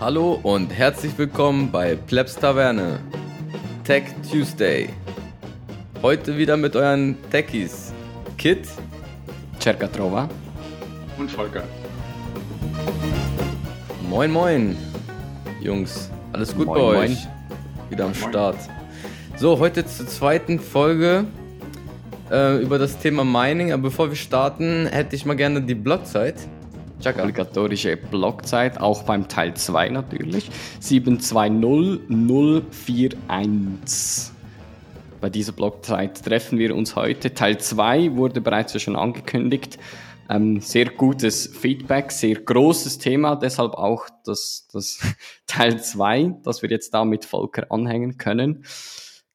Hallo und herzlich willkommen bei Plebs Taverne Tech Tuesday. Heute wieder mit euren Techies Kit, Cercatrova. und Volker. moin moin, Jungs, alles gut Moin, bei moin. euch? Wieder am Moin. Start. So, heute zur zweiten Folge äh, über das Thema Mining. Aber bevor wir starten, hätte ich mal gerne die Blockzeit. Chaka. Obligatorische Blockzeit, auch beim Teil 2 natürlich. 720041. Bei dieser Blockzeit treffen wir uns heute. Teil 2 wurde bereits schon angekündigt. Ähm, sehr gutes Feedback, sehr großes Thema, deshalb auch das, das Teil 2, das wir jetzt da mit Volker anhängen können.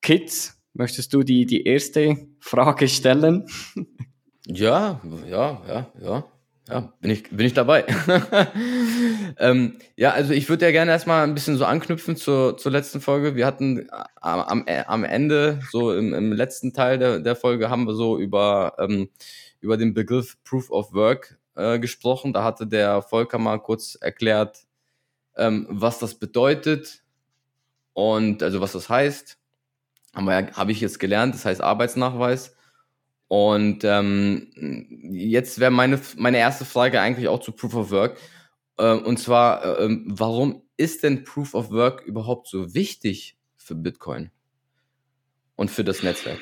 Kit, möchtest du die, die erste Frage stellen? Ja, ja, ja, ja. Ja, bin ich, bin ich dabei. ähm, ja, also ich würde ja gerne erstmal ein bisschen so anknüpfen zur, zur letzten Folge. Wir hatten am, am, am Ende, so im, im letzten Teil der, der Folge, haben wir so über, ähm, über den Begriff Proof of Work äh, gesprochen. Da hatte der Volker mal kurz erklärt, ähm, was das bedeutet und also was das heißt. Haben wir ja, habe ich jetzt gelernt, das heißt Arbeitsnachweis. Und ähm, jetzt wäre meine, meine erste Frage eigentlich auch zu Proof of Work. Ähm, und zwar, ähm, warum ist denn Proof of Work überhaupt so wichtig für Bitcoin und für das Netzwerk?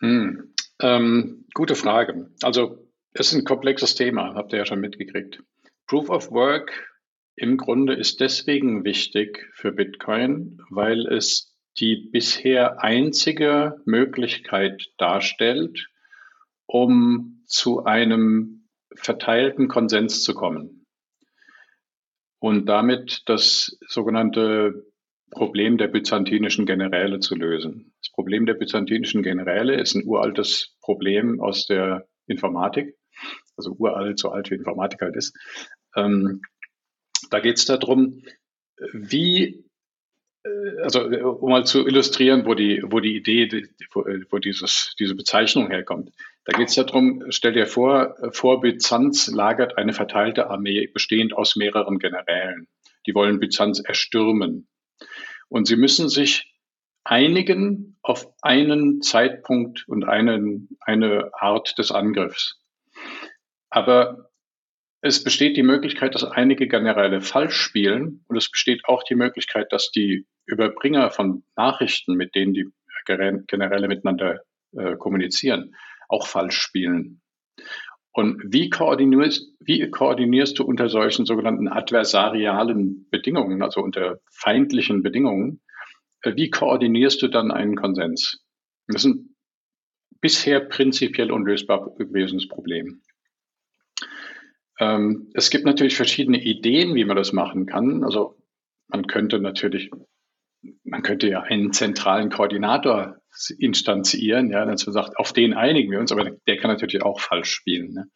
Hm. Ähm, gute Frage. Also, es ist ein komplexes Thema, habt ihr ja schon mitgekriegt. Proof of Work im Grunde ist deswegen wichtig für Bitcoin, weil es die bisher einzige Möglichkeit darstellt, um zu einem verteilten Konsens zu kommen und damit das sogenannte Problem der byzantinischen Generäle zu lösen. Das Problem der byzantinischen Generäle ist ein uraltes Problem aus der Informatik, also uralt, so alt wie Informatik halt ist. Ähm, da geht es darum, wie, also äh, um mal zu illustrieren, wo die, wo die Idee, wo, äh, wo dieses, diese Bezeichnung herkommt. Da geht es darum, stell dir vor, äh, vor Byzanz lagert eine verteilte Armee bestehend aus mehreren Generälen. Die wollen Byzanz erstürmen. Und sie müssen sich einigen auf einen Zeitpunkt und einen, eine Art des Angriffs. Aber es besteht die Möglichkeit, dass einige Generäle falsch spielen und es besteht auch die Möglichkeit, dass die Überbringer von Nachrichten, mit denen die Generäle miteinander äh, kommunizieren, auch falsch spielen. Und wie koordinierst, wie koordinierst du unter solchen sogenannten adversarialen Bedingungen, also unter feindlichen Bedingungen, äh, wie koordinierst du dann einen Konsens? Das ist ein bisher prinzipiell unlösbar gewesenes Problem. Ähm, es gibt natürlich verschiedene Ideen, wie man das machen kann. Also man könnte natürlich, man könnte ja einen zentralen Koordinator instanzieren, ja, man sagt, auf den einigen wir uns, aber der kann natürlich auch falsch spielen. Ne?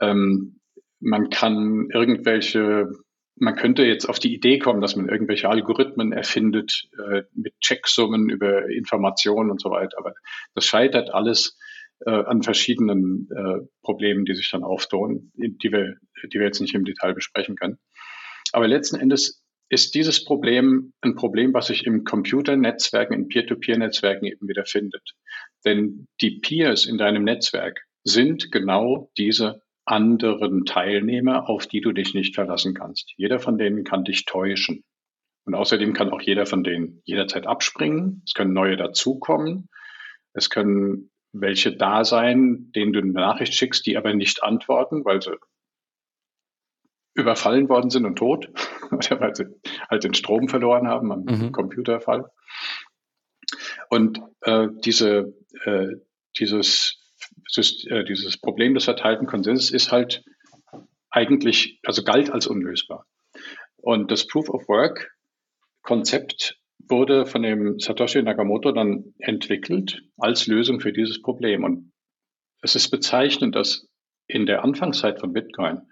Ähm, man kann irgendwelche, man könnte jetzt auf die Idee kommen, dass man irgendwelche Algorithmen erfindet äh, mit Checksummen über Informationen und so weiter, aber das scheitert alles äh, an verschiedenen äh, Problemen, die sich dann auftun, die wir, die wir jetzt nicht im Detail besprechen können. Aber letzten Endes ist dieses Problem ein Problem, was sich im Computernetzwerken, in Peer-to-Peer-Netzwerken eben wieder findet. Denn die Peers in deinem Netzwerk sind genau diese anderen Teilnehmer, auf die du dich nicht verlassen kannst. Jeder von denen kann dich täuschen. Und außerdem kann auch jeder von denen jederzeit abspringen. Es können neue dazukommen. Es können welche da sein, denen du eine Nachricht schickst, die aber nicht antworten, weil sie überfallen worden sind und tot oder weil sie halt den Strom verloren haben am Mhm. Computerfall. Und äh, diese, äh, dieses, äh, dieses Problem des verteilten Konsenses ist halt eigentlich, also galt als unlösbar. Und das Proof of Work Konzept wurde von dem Satoshi Nakamoto dann entwickelt als Lösung für dieses Problem. Und es ist bezeichnend, dass in der Anfangszeit von Bitcoin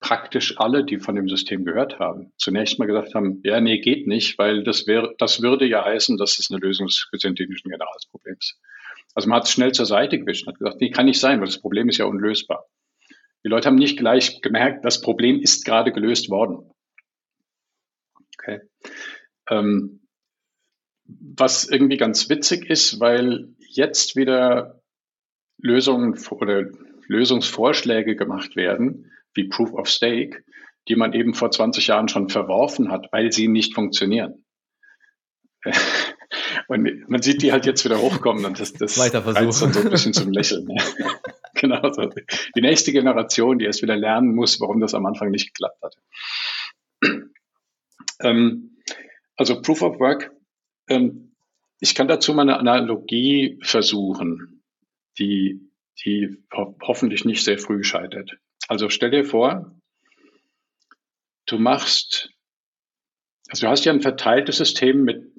praktisch alle, die von dem System gehört haben, zunächst mal gesagt haben, ja, nee, geht nicht, weil das wäre, das würde ja heißen, dass es eine Lösung des synthetischen Generalsproblems. Also man hat es schnell zur Seite gewischt und hat gesagt, nee, kann nicht sein, weil das Problem ist ja unlösbar. Die Leute haben nicht gleich gemerkt, das Problem ist gerade gelöst worden. Okay. Ähm, was irgendwie ganz witzig ist, weil jetzt wieder Lösungen oder Lösungsvorschläge gemacht werden, wie Proof of Stake, die man eben vor 20 Jahren schon verworfen hat, weil sie nicht funktionieren. Und man sieht die halt jetzt wieder hochkommen und das, das Weiter reizt dann so ein bisschen zum Lächeln. Genau so. Die nächste Generation, die erst wieder lernen muss, warum das am Anfang nicht geklappt hat. Ähm, also Proof of Work, ähm, ich kann dazu mal eine Analogie versuchen, die, die ho hoffentlich nicht sehr früh scheitert. Also stell dir vor, du machst, also du hast ja ein verteiltes System mit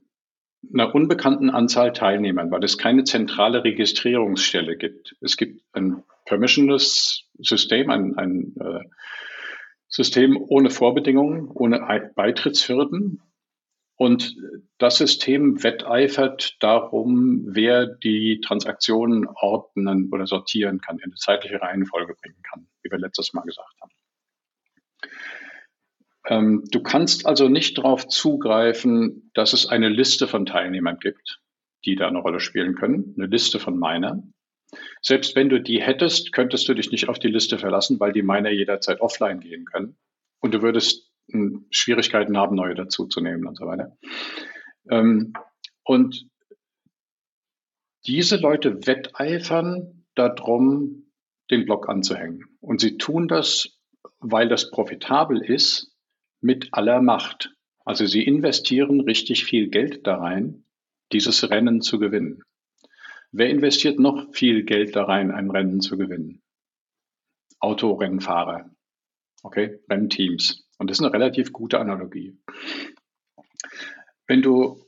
einer unbekannten Anzahl Teilnehmern, weil es keine zentrale Registrierungsstelle gibt. Es gibt ein permissionless System, ein, ein äh, System ohne Vorbedingungen, ohne Beitrittshürden. Und das System wetteifert darum, wer die Transaktionen ordnen oder sortieren kann, in eine zeitliche Reihenfolge bringen kann, wie wir letztes Mal gesagt haben. Ähm, du kannst also nicht darauf zugreifen, dass es eine Liste von Teilnehmern gibt, die da eine Rolle spielen können, eine Liste von Minern. Selbst wenn du die hättest, könntest du dich nicht auf die Liste verlassen, weil die Miner jederzeit offline gehen können. Und du würdest Schwierigkeiten haben, neue dazuzunehmen und so weiter. Ähm, und diese Leute wetteifern darum, den Block anzuhängen. Und sie tun das, weil das profitabel ist mit aller Macht. Also sie investieren richtig viel Geld da rein, dieses Rennen zu gewinnen. Wer investiert noch viel Geld da rein, ein Rennen zu gewinnen? Autorennfahrer. Okay, Rennteams. Und das ist eine relativ gute Analogie. Wenn du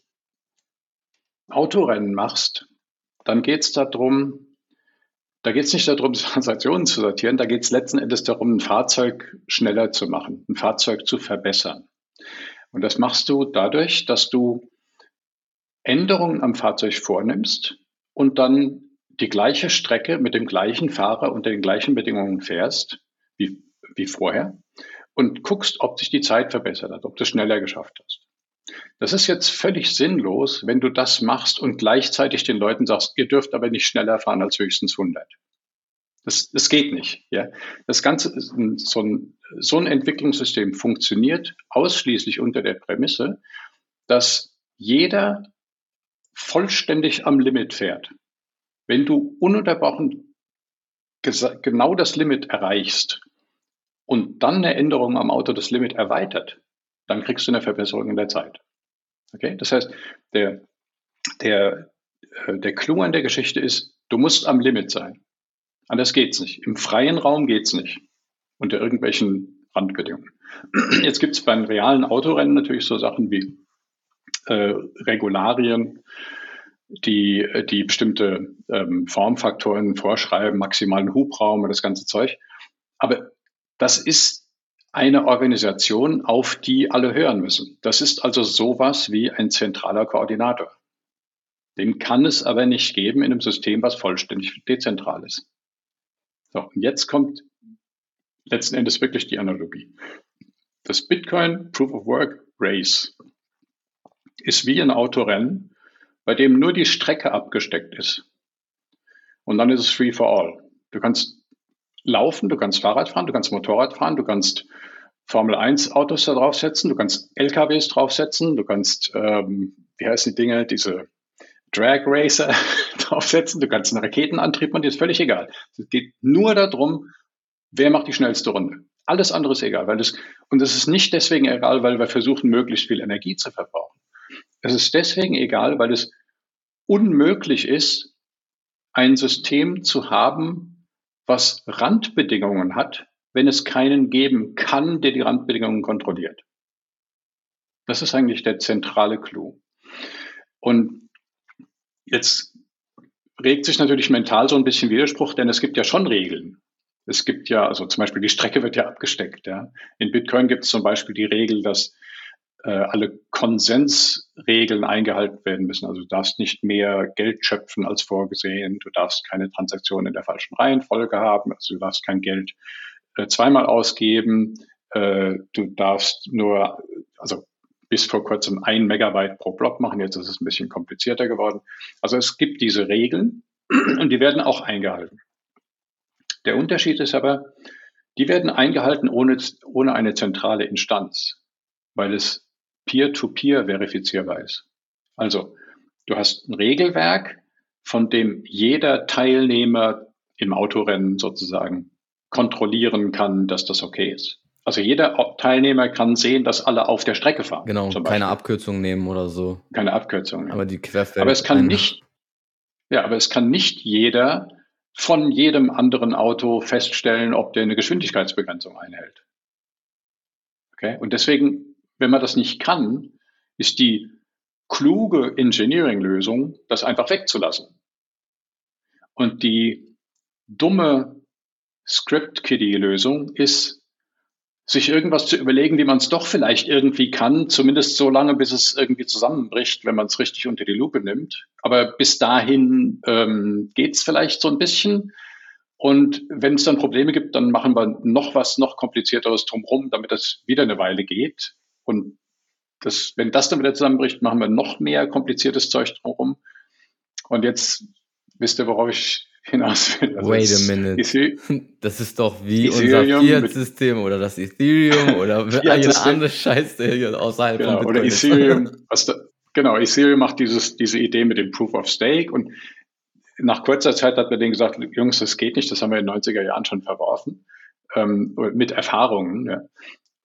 Autorennen machst, dann geht es darum, da geht es nicht darum, Transaktionen zu sortieren, da geht es letzten Endes darum, ein Fahrzeug schneller zu machen, ein Fahrzeug zu verbessern. Und das machst du dadurch, dass du Änderungen am Fahrzeug vornimmst und dann die gleiche Strecke mit dem gleichen Fahrer und den gleichen Bedingungen fährst wie, wie vorher und guckst, ob sich die Zeit verbessert hat, ob du es schneller geschafft hast. Das ist jetzt völlig sinnlos, wenn du das machst und gleichzeitig den Leuten sagst, ihr dürft aber nicht schneller fahren als höchstens 100. Das, das geht nicht. Ja. Das Ganze, so ein, so ein Entwicklungssystem funktioniert ausschließlich unter der Prämisse, dass jeder vollständig am Limit fährt. Wenn du ununterbrochen genau das Limit erreichst und dann eine Änderung am Auto das Limit erweitert, dann kriegst du eine Verbesserung in der Zeit. Okay? Das heißt, der, der, äh, der Clou an der Geschichte ist, du musst am Limit sein. Anders geht's nicht. Im freien Raum geht's nicht. Unter irgendwelchen Randbedingungen. Jetzt gibt's beim realen Autorennen natürlich so Sachen wie äh, Regularien, die, die bestimmte ähm, Formfaktoren vorschreiben, maximalen Hubraum und das ganze Zeug. Aber das ist eine Organisation, auf die alle hören müssen. Das ist also sowas wie ein zentraler Koordinator. Den kann es aber nicht geben in einem System, was vollständig dezentral ist. So, und jetzt kommt letzten Endes wirklich die Analogie. Das Bitcoin Proof of Work Race ist wie ein Autorennen, bei dem nur die Strecke abgesteckt ist. Und dann ist es free for all. Du kannst laufen, du kannst Fahrrad fahren, du kannst Motorrad fahren, du kannst Formel 1 Autos da draufsetzen, du kannst LKWs draufsetzen, du kannst, ähm, wie heißen die Dinge, diese Drag Racer draufsetzen, du kannst einen Raketenantrieb machen, dir ist völlig egal. Es geht nur darum, wer macht die schnellste Runde. Alles andere ist egal, weil das, und es ist nicht deswegen egal, weil wir versuchen, möglichst viel Energie zu verbrauchen. Es ist deswegen egal, weil es unmöglich ist, ein System zu haben, was Randbedingungen hat, wenn es keinen geben kann, der die Randbedingungen kontrolliert. Das ist eigentlich der zentrale Clou. Und jetzt regt sich natürlich mental so ein bisschen Widerspruch, denn es gibt ja schon Regeln. Es gibt ja, also zum Beispiel die Strecke wird ja abgesteckt. Ja. In Bitcoin gibt es zum Beispiel die Regel, dass äh, alle Konsensregeln eingehalten werden müssen. Also du darfst nicht mehr Geld schöpfen als vorgesehen, du darfst keine Transaktion in der falschen Reihenfolge haben, also du darfst kein Geld äh, zweimal ausgeben, äh, du darfst nur, also bis vor kurzem ein Megabyte pro Block machen, jetzt ist es ein bisschen komplizierter geworden. Also es gibt diese Regeln und die werden auch eingehalten. Der Unterschied ist aber, die werden eingehalten ohne, ohne eine zentrale Instanz, weil es peer-to-peer verifizierbar ist. Also, du hast ein Regelwerk, von dem jeder Teilnehmer im Autorennen sozusagen kontrollieren kann, dass das okay ist. Also jeder Teilnehmer kann sehen, dass alle auf der Strecke fahren. Genau, keine Abkürzung nehmen oder so. Keine Abkürzung. Nehmen. Aber die Querfeld. Aber es kann nicht, ja, aber es kann nicht jeder von jedem anderen Auto feststellen, ob der eine Geschwindigkeitsbegrenzung einhält. Okay? Und deswegen wenn man das nicht kann, ist die kluge Engineering-Lösung, das einfach wegzulassen. Und die dumme Script-Kiddie-Lösung ist, sich irgendwas zu überlegen, wie man es doch vielleicht irgendwie kann, zumindest so lange, bis es irgendwie zusammenbricht, wenn man es richtig unter die Lupe nimmt. Aber bis dahin ähm, geht es vielleicht so ein bisschen. Und wenn es dann Probleme gibt, dann machen wir noch was noch komplizierteres drumherum, damit das wieder eine Weile geht. Und das, wenn das dann wieder zusammenbricht, machen wir noch mehr kompliziertes Zeug drumherum. Und jetzt wisst ihr, worauf ich hinaus will. Also Wait a minute. das ist doch wie Ethereum unser Fiat-System oder das Ethereum oder eine andere Scheiß, der hier außerhalb genau, von Bitcoin Oder Ethereum, was da, genau, Ethereum macht dieses, diese Idee mit dem Proof of Stake und nach kurzer Zeit hat man denen gesagt, Jungs, das geht nicht, das haben wir in den 90er Jahren schon verworfen, ähm, mit Erfahrungen. Ja.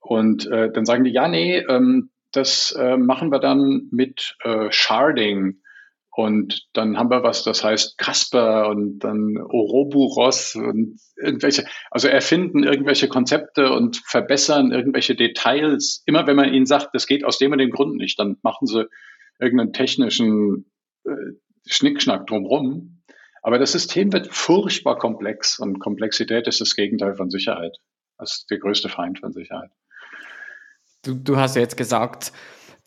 Und äh, dann sagen die, ja, nee, ähm, das äh, machen wir dann mit äh, Sharding. Und dann haben wir was, das heißt Casper und dann Ouroboros und irgendwelche, also erfinden irgendwelche Konzepte und verbessern irgendwelche Details. Immer wenn man ihnen sagt, das geht aus dem und dem Grund nicht, dann machen sie irgendeinen technischen äh, Schnickschnack drumrum. Aber das System wird furchtbar komplex und Komplexität ist das Gegenteil von Sicherheit. Das ist der größte Feind von Sicherheit. Du, du hast ja jetzt gesagt,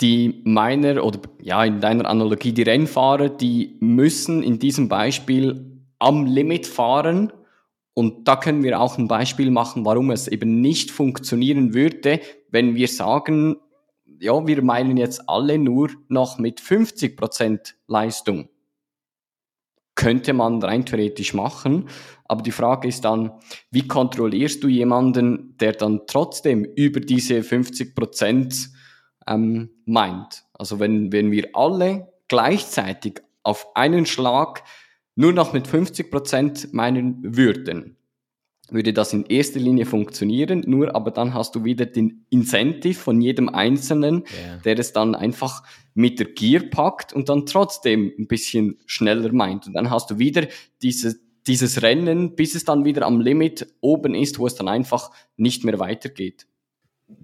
die Miner oder ja, in deiner Analogie die Rennfahrer, die müssen in diesem Beispiel am Limit fahren. Und da können wir auch ein Beispiel machen, warum es eben nicht funktionieren würde, wenn wir sagen, ja, wir meinen jetzt alle nur noch mit 50% Leistung könnte man rein theoretisch machen. Aber die Frage ist dann, wie kontrollierst du jemanden, der dann trotzdem über diese 50 Prozent ähm, meint? Also wenn, wenn wir alle gleichzeitig auf einen Schlag nur noch mit 50 Prozent meinen würden, würde das in erster Linie funktionieren, nur aber dann hast du wieder den Incentive von jedem Einzelnen, yeah. der es dann einfach mit der Gier packt und dann trotzdem ein bisschen schneller meint. Und dann hast du wieder diese, dieses Rennen, bis es dann wieder am Limit oben ist, wo es dann einfach nicht mehr weitergeht.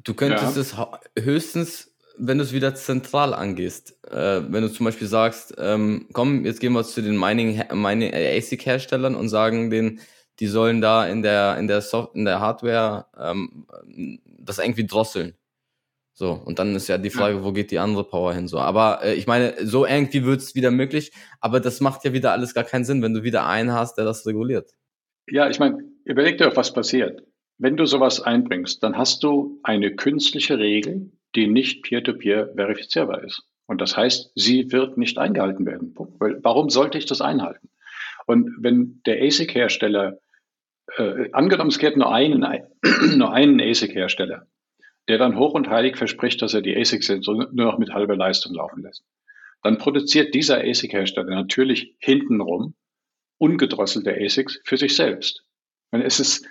Du könntest ja. es höchstens wenn du es wieder zentral angehst, äh, wenn du zum Beispiel sagst, ähm, komm, jetzt gehen wir zu den Mining, Mining ASIC-Herstellern und sagen denen, die sollen da in der, in der Soft in der Hardware ähm, das irgendwie drosseln. So, und dann ist ja die Frage, ja. wo geht die andere Power hin? So, aber äh, ich meine, so irgendwie wird es wieder möglich, aber das macht ja wieder alles gar keinen Sinn, wenn du wieder einen hast, der das reguliert. Ja, ich meine, überleg dir, was passiert. Wenn du sowas einbringst, dann hast du eine künstliche Regel, die nicht peer-to-peer -peer verifizierbar ist. Und das heißt, sie wird nicht eingehalten werden. Warum sollte ich das einhalten? Und wenn der ASIC-Hersteller, äh, angenommen, es gäbe nur einen, nur einen ASIC-Hersteller, der dann hoch und heilig verspricht, dass er die ASICs nur noch mit halber Leistung laufen lässt, dann produziert dieser ASIC-Hersteller natürlich hintenrum ungedrosselte ASICs für sich selbst. Und es ist,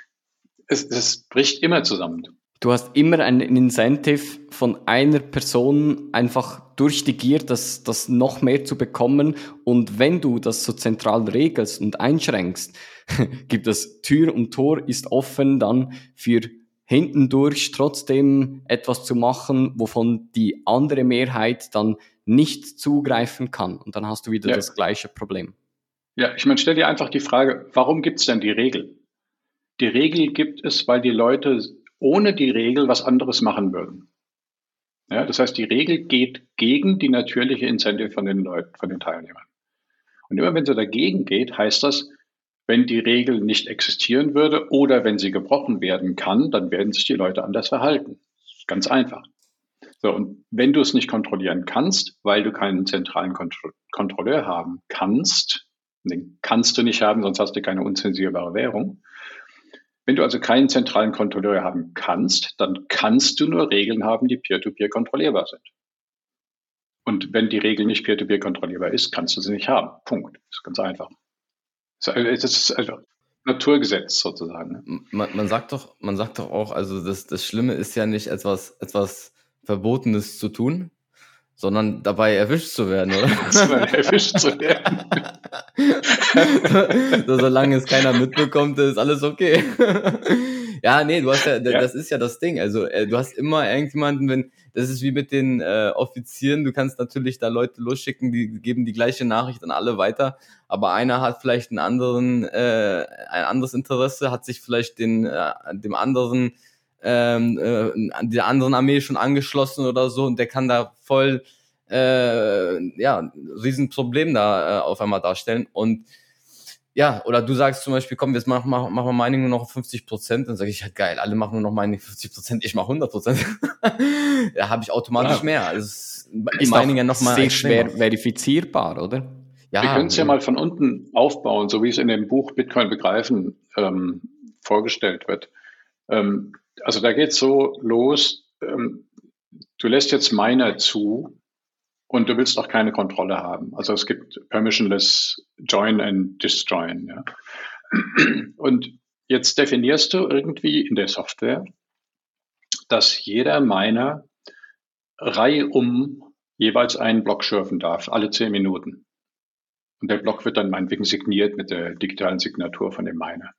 es, es bricht immer zusammen. Du hast immer ein Incentive von einer Person einfach durch die Gier, das, das noch mehr zu bekommen. Und wenn du das so zentral regelst und einschränkst, gibt es Tür und Tor ist offen dann für hintendurch trotzdem etwas zu machen, wovon die andere Mehrheit dann nicht zugreifen kann. Und dann hast du wieder Ja. das gleiche Problem. Ja, ich meine, stell dir einfach die Frage, warum gibt es denn die Regel? Die Regel gibt es, weil die Leute ohne die Regel was anderes machen würden. Ja, das heißt, die Regel geht gegen die natürliche Incentive von den Leuten, von den Teilnehmern. Und immer wenn sie dagegen geht, heißt das, wenn die Regel nicht existieren würde oder wenn sie gebrochen werden kann, dann werden sich die Leute anders verhalten. Ganz einfach. So, und wenn du es nicht kontrollieren kannst, weil du keinen zentralen Kontro Kontrolleur haben kannst, den kannst du nicht haben, sonst hast du keine unzensierbare Währung. Wenn du also keinen zentralen Kontrolleur haben kannst, dann kannst du nur Regeln haben, die peer-to-peer kontrollierbar sind. Und wenn die Regel nicht peer-to-peer kontrollierbar ist, kannst du sie nicht haben. Punkt. Das ist ganz einfach. Das ist einfach Naturgesetz sozusagen. ne? Man, man sagt doch, man sagt doch auch, also das, das Schlimme ist ja nicht etwas, etwas Verbotenes zu tun, sondern dabei erwischt zu werden, oder? Erwischt zu werden. so, solange es keiner mitbekommt, ist alles okay. ja, nee, du hast ja, Ja. das ist ja das Ding. Also äh, du hast immer irgendjemanden, wenn, das ist wie mit den äh, Offizieren, du kannst natürlich da Leute losschicken, die geben die gleiche Nachricht an alle weiter, aber einer hat vielleicht einen anderen, äh, ein anderes Interesse, hat sich vielleicht den, äh, dem anderen, ähm, äh, der anderen Armee schon angeschlossen oder so und der kann da voll äh, ja, Riesenproblem da äh, auf einmal darstellen. Und ja, oder du sagst zum Beispiel, komm, jetzt machen mach, machen wir Mining nur noch auf 50 Prozent. Dann sage ich, ja geil, alle machen nur noch Mining 50 Prozent, ich mache 100 Prozent. da habe ich automatisch Ja. mehr. Also ist Ist Mining ja noch mal sehr schwer verifizierbar, oder? Ja, Wir können es ja mal von unten aufbauen, so wie es in dem Buch Bitcoin begreifen ähm, vorgestellt wird. Ähm, also da geht es so los, ähm, du lässt jetzt Miner zu und du willst auch keine Kontrolle haben. Also es gibt permissionless Join and Disjoin. Ja. Und jetzt definierst du irgendwie in der Software, dass jeder Miner reihum jeweils einen Block schürfen darf, alle zehn Minuten. Und der Block wird dann meinetwegen signiert mit der digitalen Signatur von dem Miner.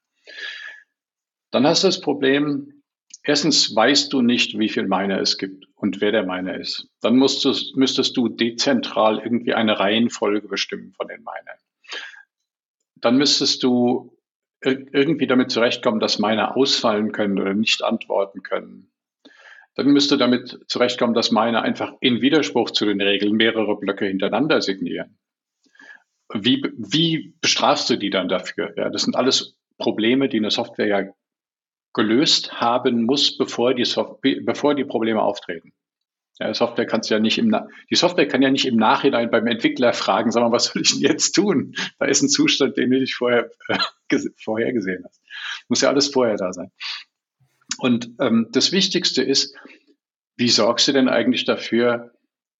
Dann hast du das Problem, erstens weißt du nicht, wie viel Miner es gibt und wer der Miner ist. Dann musst du, müsstest du dezentral irgendwie eine Reihenfolge bestimmen von den Minern. Dann müsstest du ir- irgendwie damit zurechtkommen, dass Miner ausfallen können oder nicht antworten können. Dann müsste damit zurechtkommen, dass Miner einfach in Widerspruch zu den Regeln mehrere Blöcke hintereinander signieren. Wie, wie bestrafst du die dann dafür? Ja, das sind alles Probleme, die eine Software ja gelöst haben muss, bevor die, Soft bevor die Probleme auftreten. Ja, Software kannst du ja nicht im Na die Software kann ja nicht im Nachhinein beim Entwickler fragen, sag mal, was soll ich denn jetzt tun? Da ist ein Zustand, den du nicht vorher äh, ges- vorhergesehen hast. Muss ja alles vorher da sein. Und ähm, das Wichtigste ist, wie sorgst du denn eigentlich dafür,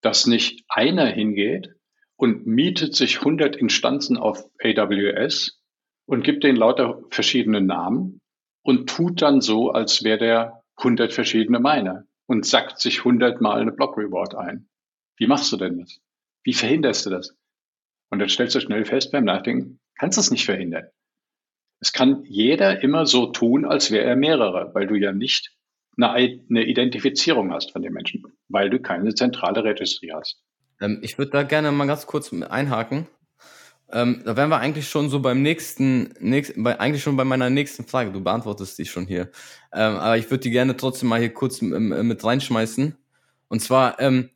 dass nicht einer hingeht und mietet sich 100 Instanzen auf AWS und gibt denen lauter verschiedene Namen und tut dann so, als wäre der 100 verschiedene Miner und sackt sich 100 Mal eine Block Reward ein. Wie machst du denn das? Wie verhinderst du das? Und dann stellst du schnell fest beim Nachdenken, kannst du es nicht verhindern. Es kann jeder immer so tun, als wäre er mehrere, weil du ja nicht eine, Identifizierung hast von den Menschen, weil du keine zentrale Registry hast. Ähm, ich würde da gerne mal ganz kurz einhaken. Ähm, da wären wir eigentlich schon so beim nächsten, nächst, bei, eigentlich schon bei meiner nächsten Frage. Du beantwortest die schon hier. Ähm, aber ich würde die gerne trotzdem mal hier kurz mit reinschmeißen. Und zwar, ähm,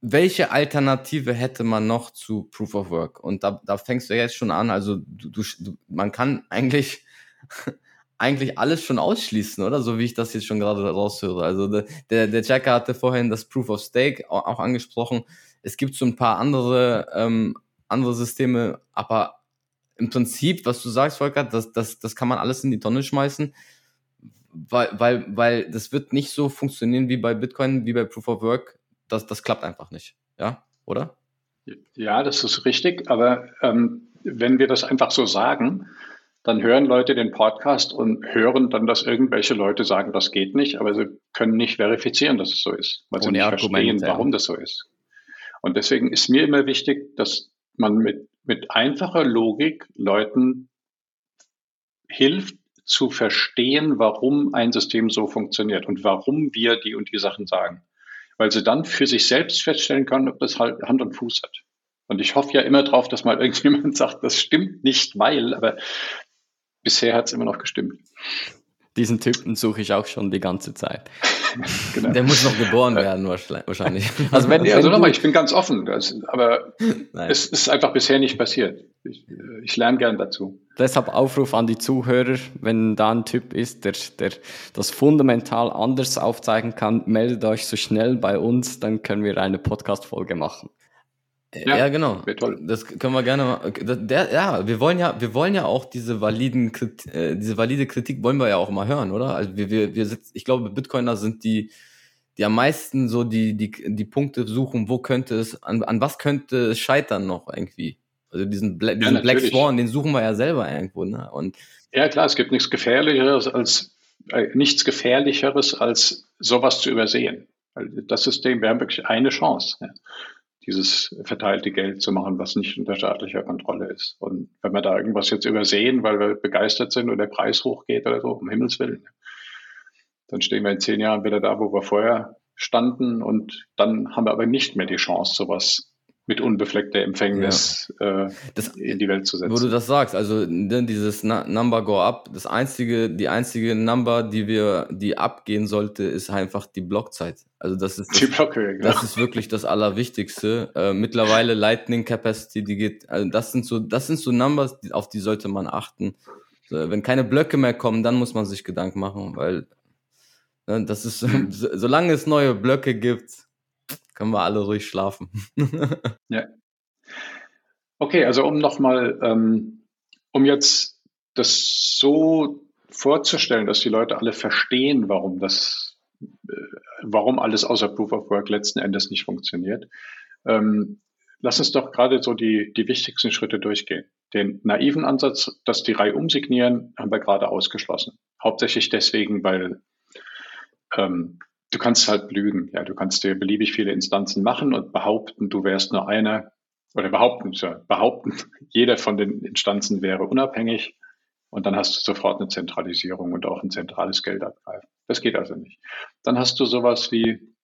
welche Alternative hätte man noch zu Proof of Work? Und da, da fängst du jetzt schon an. Also du, du, man kann eigentlich eigentlich alles schon ausschließen, oder? So wie ich das jetzt schon gerade raushöre. Also der, der, Jacker hatte vorhin das Proof of Stake auch angesprochen. Es gibt so ein paar andere, ähm, andere Systeme, aber im Prinzip, was du sagst, Volker, das, das, das kann man alles in die Tonne schmeißen, weil, weil, weil das wird nicht so funktionieren wie bei Bitcoin, wie bei Proof of Work. Das, das klappt einfach nicht. Ja, oder? Ja, das ist richtig, aber ähm, wenn wir das einfach so sagen, dann hören Leute den Podcast und hören dann, dass irgendwelche Leute sagen, das geht nicht, aber sie können nicht verifizieren, dass es so ist, weil sie Ohne nicht Argumente, verstehen, warum ja. das so ist. Und deswegen ist mir immer wichtig, dass man mit, mit einfacher Logik Leuten hilft zu verstehen, warum ein System so funktioniert und warum wir die und die Sachen sagen. Weil sie dann für sich selbst feststellen können, ob das halt Hand und Fuß hat. Und ich hoffe ja immer drauf, dass mal irgendjemand sagt, das stimmt nicht, weil, aber bisher hat es immer noch gestimmt. Diesen Typen suche ich auch schon die ganze Zeit. genau. Der muss noch geboren werden, wahrscheinlich. Also, wenn, ja, also nochmal, ich bin ganz offen, das, aber Nein. es ist einfach bisher nicht passiert. Ich, ich lerne gern dazu. Deshalb Aufruf an die Zuhörer, wenn da ein Typ ist, der, der das fundamental anders aufzeigen kann, meldet euch so schnell bei uns, dann können wir eine Podcast-Folge machen. Ja, ja, genau. Das können wir gerne mal. Der, ja, wir wollen ja, wir wollen ja auch diese validen, äh, diese valide Kritik wollen wir ja auch mal hören, oder? Also wir, wir, wir sitzen, ich glaube, Bitcoiner sind die, die am meisten so die, die, die Punkte suchen, wo könnte es, an, an was könnte es scheitern noch irgendwie. Also diesen, Bla diesen ja, Black Swan, den suchen wir ja selber irgendwo, ne? Und ja, klar, es gibt nichts Gefährlicheres als äh, nichts Gefährlicheres als sowas zu übersehen. Weil das System, wir haben wirklich eine Chance. Ja dieses verteilte Geld zu machen, was nicht unter staatlicher Kontrolle ist. Und wenn wir da irgendwas jetzt übersehen, weil wir begeistert sind und der Preis hochgeht oder so, um Himmels Willen, dann stehen wir in zehn Jahren wieder da, wo wir vorher standen und dann haben wir aber nicht mehr die Chance, sowas mit unbefleckter Empfängnis ja. äh, das, in die Welt zu setzen. Wo du das sagst, also ne, dieses Number Go Up, das einzige, die einzige Number, die wir, die abgehen sollte, ist einfach die Blockzeit. Also das ist das, die Blocke, genau. das ist wirklich das Allerwichtigste. Äh, mittlerweile Lightning Capacity, die geht, also das sind so, das sind so Numbers, auf die sollte man achten. So, wenn keine Blöcke mehr kommen, dann muss man sich Gedanken machen, weil ne, das ist, so, solange es neue Blöcke gibt, können wir alle ruhig schlafen. ja. Okay, also um nochmal, ähm, um jetzt das so vorzustellen, dass die Leute alle verstehen, warum das, äh, warum alles außer Proof of Work letzten Endes nicht funktioniert. Ähm, lass uns doch gerade so die, die wichtigsten Schritte durchgehen. Den naiven Ansatz, dass die Reihe umsignieren, haben wir gerade ausgeschlossen. Hauptsächlich deswegen, weil ähm, du kannst halt lügen. Ja, du kannst dir beliebig viele Instanzen machen und behaupten, du wärst nur einer oder behaupten, behaupten, jeder von den Instanzen wäre unabhängig und dann hast du sofort eine Zentralisierung und auch ein zentrales Geld abgreifen. Das geht also nicht. Dann hast du sowas wie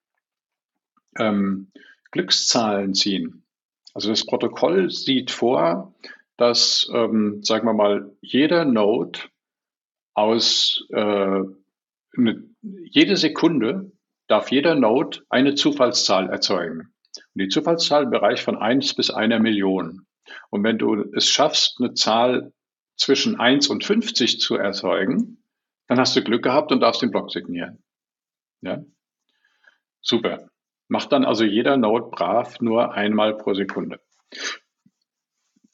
ähm, Glückszahlen ziehen. Also das Protokoll sieht vor, dass, ähm, sagen wir mal, jeder Node aus äh, eine, jede Sekunde darf jeder Node eine Zufallszahl erzeugen. Und die Zufallszahl im Bereich von 1 bis einer Million. Und wenn du es schaffst, eine Zahl zwischen 1 und 50 zu erzeugen, dann hast du Glück gehabt und darfst den Block signieren. Ja? Super. Macht dann also jeder Node brav nur einmal pro Sekunde.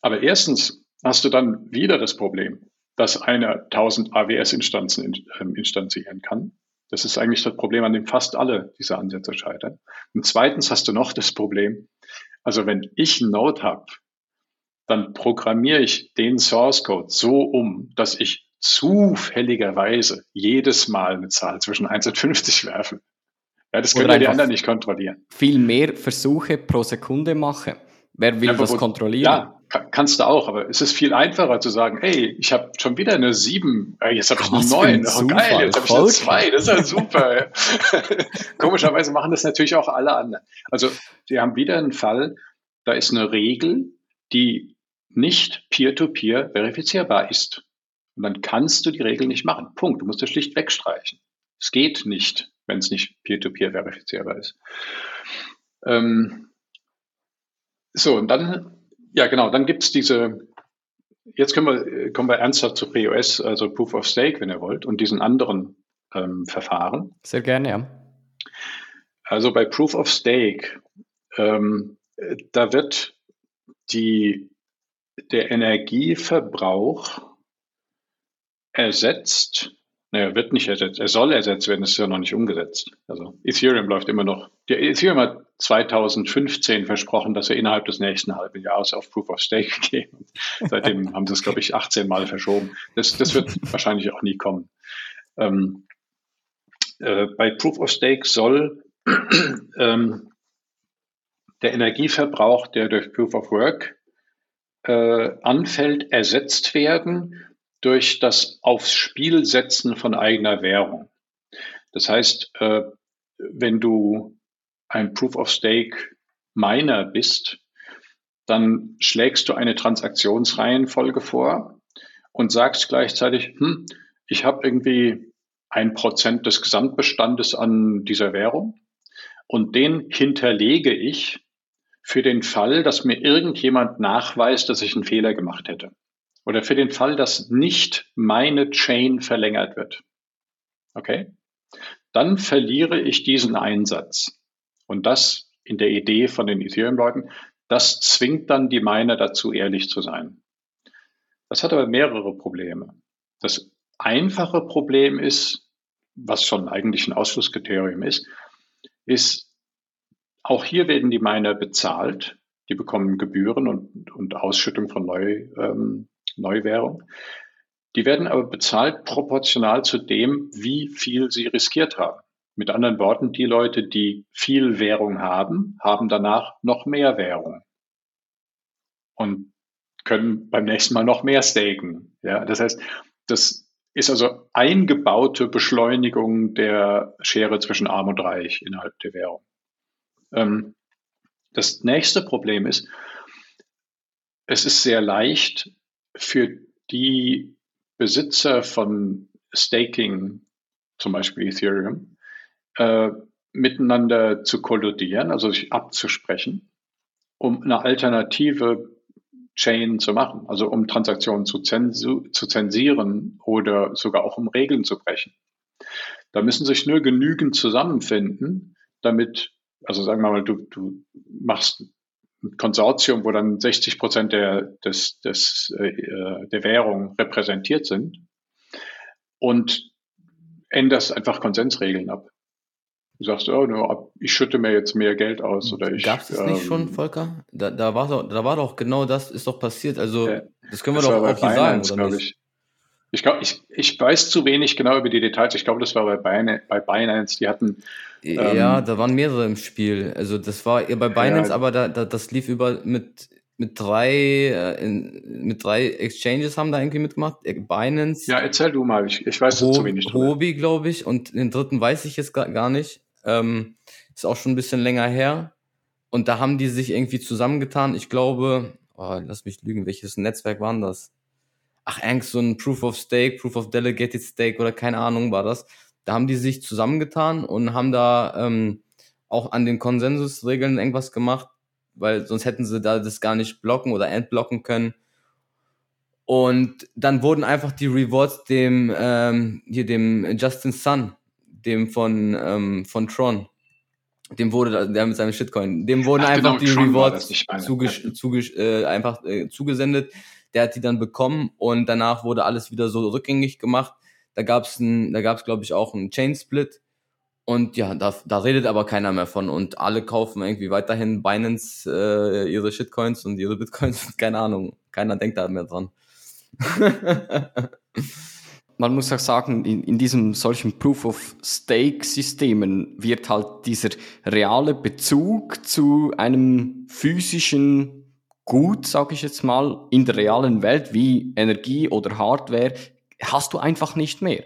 Aber erstens hast du dann wieder das Problem, dass einer 1000 AWS-Instanzen ähm, instanzieren kann. Das ist eigentlich das Problem, an dem fast alle diese Ansätze scheitern. Und zweitens hast du noch das Problem, also wenn ich einen Node habe, dann programmiere ich den Source Code so um, dass ich zufälligerweise jedes Mal eine Zahl zwischen 1 und 50 werfe. Ja, das können die anderen nicht kontrollieren. Viel mehr Versuche pro Sekunde mache. Wer will ja, das kontrollieren? Ja, kannst du auch, aber es ist viel einfacher zu sagen, hey, ich habe schon wieder eine 7, jetzt habe ich eine 9, oh, geil, jetzt habe ich eine 2, das ist ja super. Komischerweise machen das natürlich auch alle anderen. Also wir haben wieder einen Fall, da ist eine Regel, die nicht peer-to-peer -peer verifizierbar ist. Und dann kannst du die Regel nicht machen. Punkt. Du musst das schlicht wegstreichen. Es geht nicht, wenn es nicht peer-to-peer -peer verifizierbar ist. Ähm, so, und dann ja, genau. Dann gibt's diese, jetzt können wir, kommen wir ernsthaft zu POS, also Proof of Stake, wenn ihr wollt, und diesen anderen ähm, Verfahren. Sehr gerne, ja. Also bei Proof of Stake, ähm, da wird die, der Energieverbrauch ersetzt naja, wird nicht ersetzt. Er soll ersetzt werden, ist ja noch nicht umgesetzt. Also Ethereum läuft immer noch. Der Ethereum hat 2015 versprochen, dass er innerhalb des nächsten halben Jahres auf Proof of Stake geht. Seitdem haben sie es, glaube ich, 18 Mal verschoben. Das, das wird wahrscheinlich auch nie kommen. Ähm, äh, bei Proof of Stake soll ähm, der Energieverbrauch, der durch Proof of Work äh, anfällt, ersetzt werden durch das aufs Spiel setzen von eigener Währung. Das heißt, äh, wenn du ein Proof of Stake Miner bist, dann schlägst du eine Transaktionsreihenfolge vor und sagst gleichzeitig, hm, ich habe irgendwie ein Prozent des Gesamtbestandes an dieser Währung und den hinterlege ich für den Fall, dass mir irgendjemand nachweist, dass ich einen Fehler gemacht hätte. Oder für den Fall, dass nicht meine Chain verlängert wird. Okay? Dann verliere ich diesen Einsatz. Und das in der Idee von den Ethereum-Leuten, das zwingt dann die Miner dazu, ehrlich zu sein. Das hat aber mehrere Probleme. Das einfache Problem ist, was schon eigentlich ein Ausschlusskriterium ist, ist, auch hier werden die Miner bezahlt. Die bekommen Gebühren und, und Ausschüttung von Neu, ähm, Neuwährung. Die werden aber bezahlt proportional zu dem, wie viel sie riskiert haben. Mit anderen Worten, die Leute, die viel Währung haben, haben danach noch mehr Währung und können beim nächsten Mal noch mehr staken. Ja, das heißt, das ist also eingebaute Beschleunigung der Schere zwischen Arm und Reich innerhalb der Währung. Ähm, das nächste Problem ist, es ist sehr leicht für die Besitzer von Staking, zum Beispiel Ethereum, äh, miteinander zu kolludieren, also sich abzusprechen, um eine alternative Chain zu machen, also um Transaktionen zu, zu zensieren oder sogar auch um Regeln zu brechen. Da müssen sich nur genügend zusammenfinden, damit, also sagen wir mal, du, du machst ein Konsortium, wo dann 60 Prozent der, des, des, äh, der Währung repräsentiert sind und änderst einfach Konsensregeln ab. Du sagst, oh, no, ich schütte mir jetzt mehr Geld aus oder ich. Gab es das nicht schon, ähm, Volker? Da, da, war doch, da war doch genau das, ist doch passiert. Also, Ja. das können wir doch auch hier sagen, oder nicht? ich. Ich glaube, ich, ich weiß zu wenig genau über die Details. Ich glaube, das war bei Binance, bei Binance. Die hatten, Ähm, ja, da waren mehrere im Spiel. Also, das war bei Binance, Ja. aber da, da, das lief über mit, mit drei, äh, in, mit drei Exchanges haben da irgendwie mitgemacht. Äh, Binance, ja, erzähl du mal. Ich, ich weiß da zu wenig drüber. Hobi, glaube ich, und den dritten weiß ich jetzt gar, gar nicht. Ähm, ist auch schon ein bisschen länger her. Und da haben die sich irgendwie zusammengetan. Ich glaube, oh, lass mich lügen, welches Netzwerk waren das? Ach, irgend so ein Proof of Stake, Proof of Delegated Stake oder keine Ahnung war das. Da haben die sich zusammengetan und haben da ähm, auch an den Konsensusregeln irgendwas gemacht, weil sonst hätten sie da das gar nicht blocken oder entblocken können. Und dann wurden einfach die Rewards dem, ähm, hier dem Justin Sun, dem von, ähm, von Tron, dem wurde, der mit seinem Shitcoin, dem wurden Ach, einfach genau, die Tron Rewards äh, einfach äh, zugesendet. Der hat die dann bekommen und danach wurde alles wieder so rückgängig gemacht. Da gab's ein, da gab's glaube ich auch einen Chain Split. Und ja, da, da redet aber keiner mehr von. Und alle kaufen irgendwie weiterhin Binance äh, ihre Shitcoins und ihre Bitcoins, keine Ahnung, keiner denkt da mehr dran. Man muss auch sagen, in, in diesem solchen Proof-of-Stake-Systemen wird halt dieser reale Bezug zu einem physischen Gut, sage ich jetzt mal, in der realen Welt wie Energie oder Hardware, hast du einfach nicht mehr.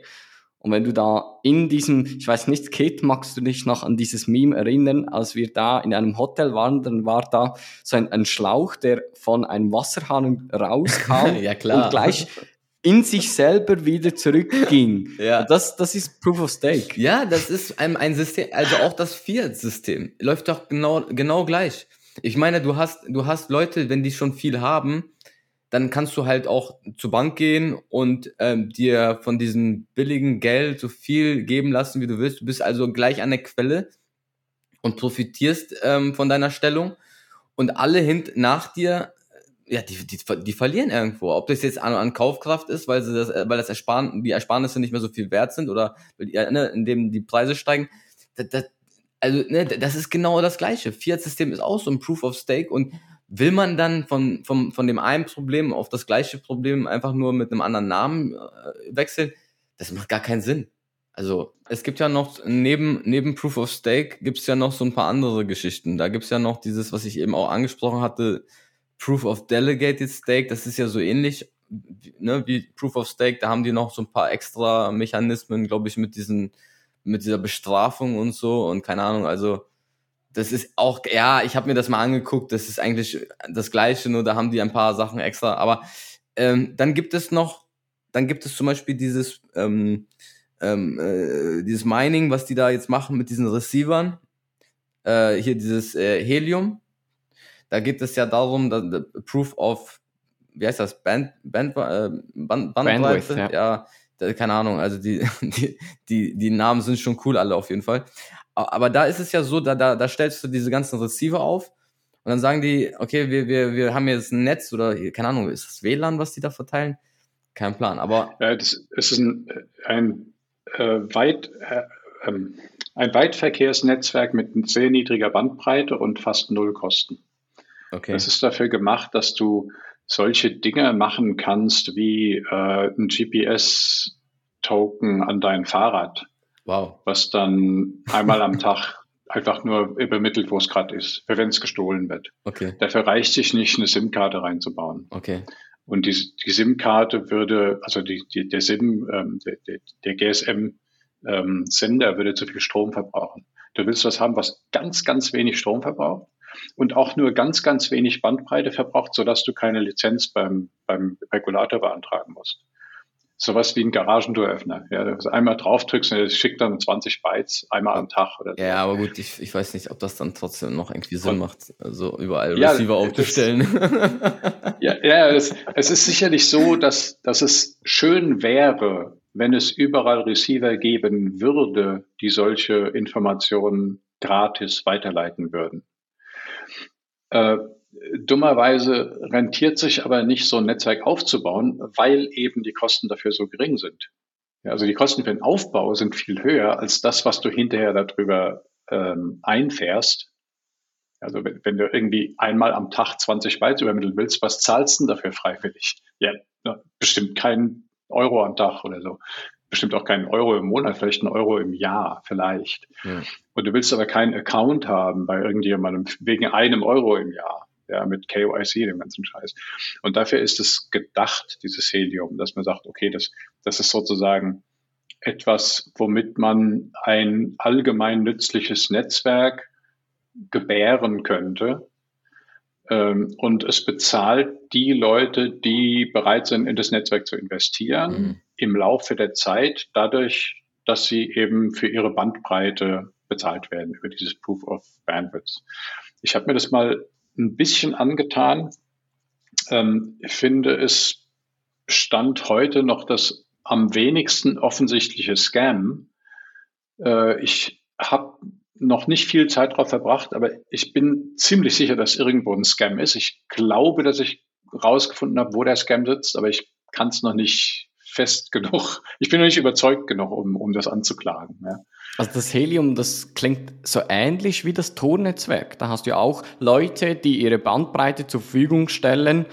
Und wenn du da in diesem, ich weiß nicht, Kit, magst du dich noch an dieses Meme erinnern, als wir da in einem Hotel waren, dann war da so ein, ein Schlauch, der von einem Wasserhahn rauskam Ja, klar. und gleich in sich selber wieder zurückging. Ja. Das, das ist Proof of Stake. Ja, das ist ein, ein System, also auch das Fiat-System läuft doch genau, genau gleich. Ich meine, du hast, du hast Leute, wenn die schon viel haben, dann kannst du halt auch zur Bank gehen und ähm, dir von diesem billigen Geld so viel geben lassen, wie du willst. Du bist also gleich an der Quelle und profitierst ähm, von deiner Stellung. Und alle hint nach dir, ja, die, die, die verlieren irgendwo. Ob das jetzt an, an Kaufkraft ist, weil sie das, äh, weil das Ersparen, die Ersparnisse nicht mehr so viel wert sind oder die, ne, indem die Preise steigen. Das, das, also, ne, das ist genau das Gleiche. Fiat-System ist auch so ein Proof of Stake und will man dann von, von, von dem einen Problem auf das gleiche Problem einfach nur mit einem anderen Namen äh, wechseln? Das macht gar keinen Sinn. Also, es gibt ja noch, neben, neben Proof of Stake gibt's ja noch so ein paar andere Geschichten. Da gibt's ja noch dieses, was ich eben auch angesprochen hatte, Proof of Delegated Stake, das ist ja so ähnlich. ne, wie Proof of Stake, da haben die noch so ein paar extra Mechanismen, glaube ich, mit diesen, mit dieser Bestrafung und so und keine Ahnung, also das ist auch, ja, ich habe mir das mal angeguckt, das ist eigentlich das Gleiche, nur da haben die ein paar Sachen extra, aber ähm, dann gibt es noch, dann gibt es zum Beispiel dieses, ähm, ähm, äh, dieses Mining, was die da jetzt machen mit diesen Receivern, äh, hier dieses äh, Helium, da geht es ja darum, dass, Proof of, wie heißt das, Band, Band, äh, Band, Bandbreite, ja. ja da, keine Ahnung, also die, die, die, die Namen sind schon cool alle auf jeden Fall. Aber da ist es ja so, da, da, da stellst du diese ganzen Receiver auf und dann sagen die, okay, wir, wir, wir haben jetzt ein Netz oder, keine Ahnung, ist das WLAN, was die da verteilen? Kein Plan, aber. Ja, das, es ist ein, ein äh, weit, äh, ähm, ein Weitverkehrsnetzwerk mit sehr niedriger Bandbreite und fast null Kosten. Okay. Das ist dafür gemacht, dass du solche Dinge machen kannst wie äh, ein GPS-Token an dein Fahrrad. Wow. Was dann einmal am Tag einfach nur übermittelt, wo es gerade ist, für wenn es gestohlen wird. Okay. Dafür reicht sich nicht, eine SIM-Karte reinzubauen. Okay. Und die, die SIM-Karte würde, also die, die, der SIM, ähm, der, der GSM-Sender ähm, würde zu viel Strom verbrauchen. Du willst was haben, was ganz, ganz wenig Strom verbraucht und auch nur ganz, ganz wenig Bandbreite verbraucht, sodass du keine Lizenz beim, beim Regulator beantragen musst. Sowas wie ein Garagentoröffner. Ja, du einmal draufdrückst und es schickt dann 20 Bytes einmal am Tag oder so. Ja, aber gut, ich, ich weiß nicht, ob das dann trotzdem noch irgendwie Sinn und, macht, also überall ja, Receiver aufzustellen. ja, ja es, es ist sicherlich so, dass, dass es schön wäre, wenn es überall Receiver geben würde, die solche Informationen gratis weiterleiten würden. Äh, dummerweise rentiert sich aber nicht, so ein Netzwerk aufzubauen, weil eben die Kosten dafür so gering sind. Ja, also die Kosten für den Aufbau sind viel höher als das, was du hinterher darüber ähm, einfährst. Also wenn, wenn, du irgendwie einmal am Tag 20 Bytes übermitteln willst, was zahlst du dafür freiwillig? Ja, bestimmt keinen Euro am Tag oder so bestimmt auch keinen Euro im Monat, vielleicht einen Euro im Jahr, vielleicht. Ja. Und du willst aber keinen Account haben bei irgendjemandem wegen einem Euro im Jahr, ja, mit KYC, dem ganzen Scheiß. Und dafür ist es gedacht, dieses Helium, dass man sagt, okay, das, das ist sozusagen etwas, womit man ein allgemein nützliches Netzwerk gebären könnte, und es bezahlt die Leute, die bereit sind, in das Netzwerk zu investieren, mhm. im Laufe der Zeit, dadurch, dass sie eben für ihre Bandbreite bezahlt werden über dieses Proof of Bandwidth. Ich habe mir das mal ein bisschen angetan. Ähm, ich finde es stand heute noch das am wenigsten offensichtliche Scam. Äh, ich habe noch nicht viel Zeit darauf verbracht, aber ich bin ziemlich sicher, dass irgendwo ein Scam ist. Ich glaube, dass ich rausgefunden habe, wo der Scam sitzt, aber ich kann es noch nicht fest genug. Ich bin noch nicht überzeugt genug, um, um das anzuklagen. Ja. Also das Helium, das klingt so ähnlich wie das Tor-Netzwerk. Da hast du ja auch Leute, die ihre Bandbreite zur Verfügung stellen,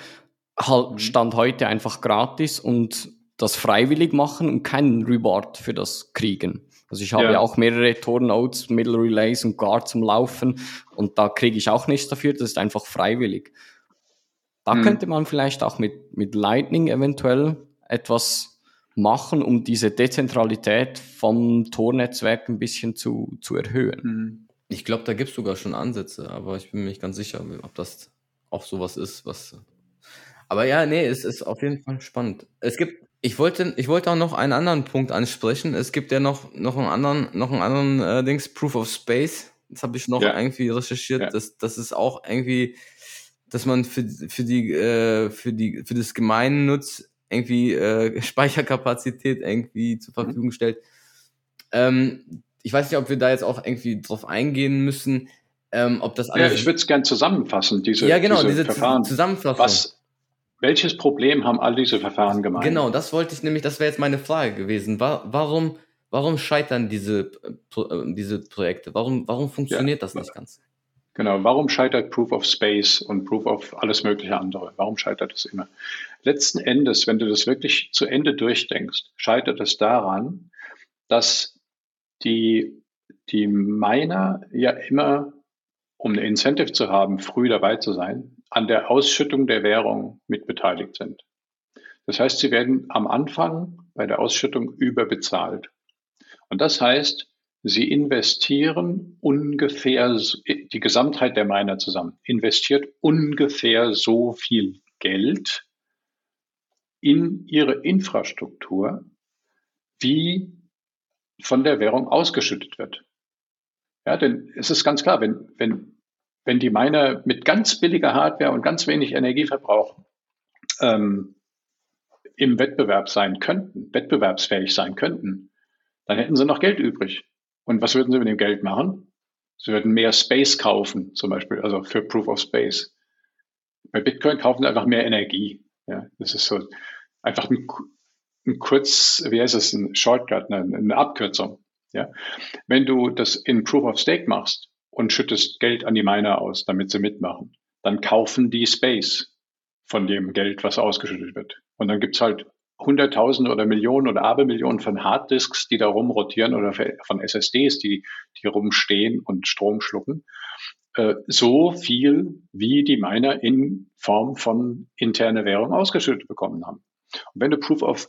halt mhm. Stand heute einfach gratis und das freiwillig machen und keinen Reward für das kriegen. Also ich habe ja, auch mehrere Tor-Nodes, Middle Relays und Guard zum Laufen und da kriege ich auch nichts dafür, das ist einfach freiwillig. Da hm. könnte man vielleicht auch mit, mit Lightning eventuell etwas machen, um diese Dezentralität vom Tor-Netzwerk ein bisschen zu, zu erhöhen. Hm. Ich glaube, da gibt es sogar schon Ansätze, aber ich bin mir nicht ganz sicher, ob das auch sowas ist, was. Aber ja, nee, es ist auf jeden Fall spannend. Es gibt ich wollte, ich wollte auch noch einen anderen Punkt ansprechen. Es gibt ja noch, noch einen anderen, noch einen anderen äh, Dings, Proof of Space. Das habe ich noch ja. irgendwie recherchiert. Ja. Das, das ist auch irgendwie, dass man für, für die, äh, für die, für das Gemeinnutz irgendwie äh, Speicherkapazität irgendwie zur mhm. Verfügung mhm. stellt. Ähm, ich weiß nicht, ob wir da jetzt auch irgendwie drauf eingehen müssen, ähm, ob das alles. Ja, ich würde es gern zusammenfassen, diese, ja, genau, diese, diese Verfahren. Zusammenfassung. Was, welches Problem haben all diese Verfahren gemeint? Genau, das wollte ich nämlich, das wäre jetzt meine Frage gewesen. Warum, warum scheitern diese, äh, diese Projekte? Warum, warum funktioniert ja. das nicht ganz? Genau, warum scheitert Proof of Space und Proof of alles mögliche andere? Warum scheitert es immer? Letzten Endes, wenn du das wirklich zu Ende durchdenkst, scheitert es daran, dass die, die Miner ja immer, um eine Incentive zu haben, früh dabei zu sein, an der Ausschüttung der Währung mitbeteiligt sind. Das heißt, sie werden am Anfang bei der Ausschüttung überbezahlt. Und das heißt, sie investieren ungefähr, die Gesamtheit der Miner zusammen, investiert ungefähr so viel Geld in ihre Infrastruktur, wie von der Währung ausgeschüttet wird. Ja, denn es ist ganz klar, wenn, wenn, wenn die Miner mit ganz billiger Hardware und ganz wenig Energieverbrauch ähm, im Wettbewerb sein könnten, wettbewerbsfähig sein könnten, dann hätten sie noch Geld übrig. Und was würden sie mit dem Geld machen? Sie würden mehr Space kaufen, zum Beispiel, also für Proof of Space. Bei Bitcoin kaufen sie einfach mehr Energie. Ja, das ist so einfach ein, ein kurz, wie heißt es, ein Shortcut, eine, eine Abkürzung. Ja, wenn du das in Proof of Stake machst und schüttest Geld an die Miner aus, damit sie mitmachen, dann kaufen die Space von dem Geld, was ausgeschüttet wird. Und dann gibt's halt Hunderttausende oder Millionen oder Abermillionen von Harddisks, die da rumrotieren oder von SSDs, die, die rumstehen und Strom schlucken. Äh, so viel, wie die Miner in Form von interne Währung ausgeschüttet bekommen haben. Und wenn du Proof of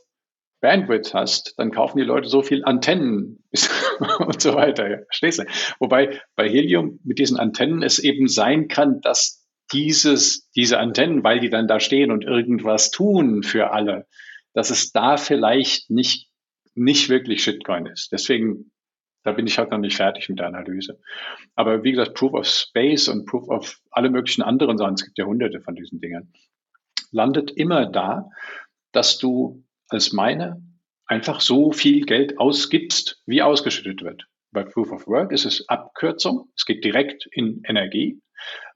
Bandwidth hast, dann kaufen die Leute so viel Antennen und so weiter. Verstehst du? Wobei bei Helium mit diesen Antennen es eben sein kann, dass dieses, diese Antennen, weil die dann da stehen und irgendwas tun für alle, dass es da vielleicht nicht, nicht wirklich Shitcoin ist. Deswegen, da bin ich halt noch nicht fertig mit der Analyse. Aber wie gesagt, Proof of Space und Proof of alle möglichen anderen Sachen, es gibt ja hunderte von diesen Dingen, landet immer da, dass du als Miner einfach so viel Geld ausgibst, wie ausgeschüttet wird. Bei Proof of Work ist es Abkürzung, es geht direkt in Energie.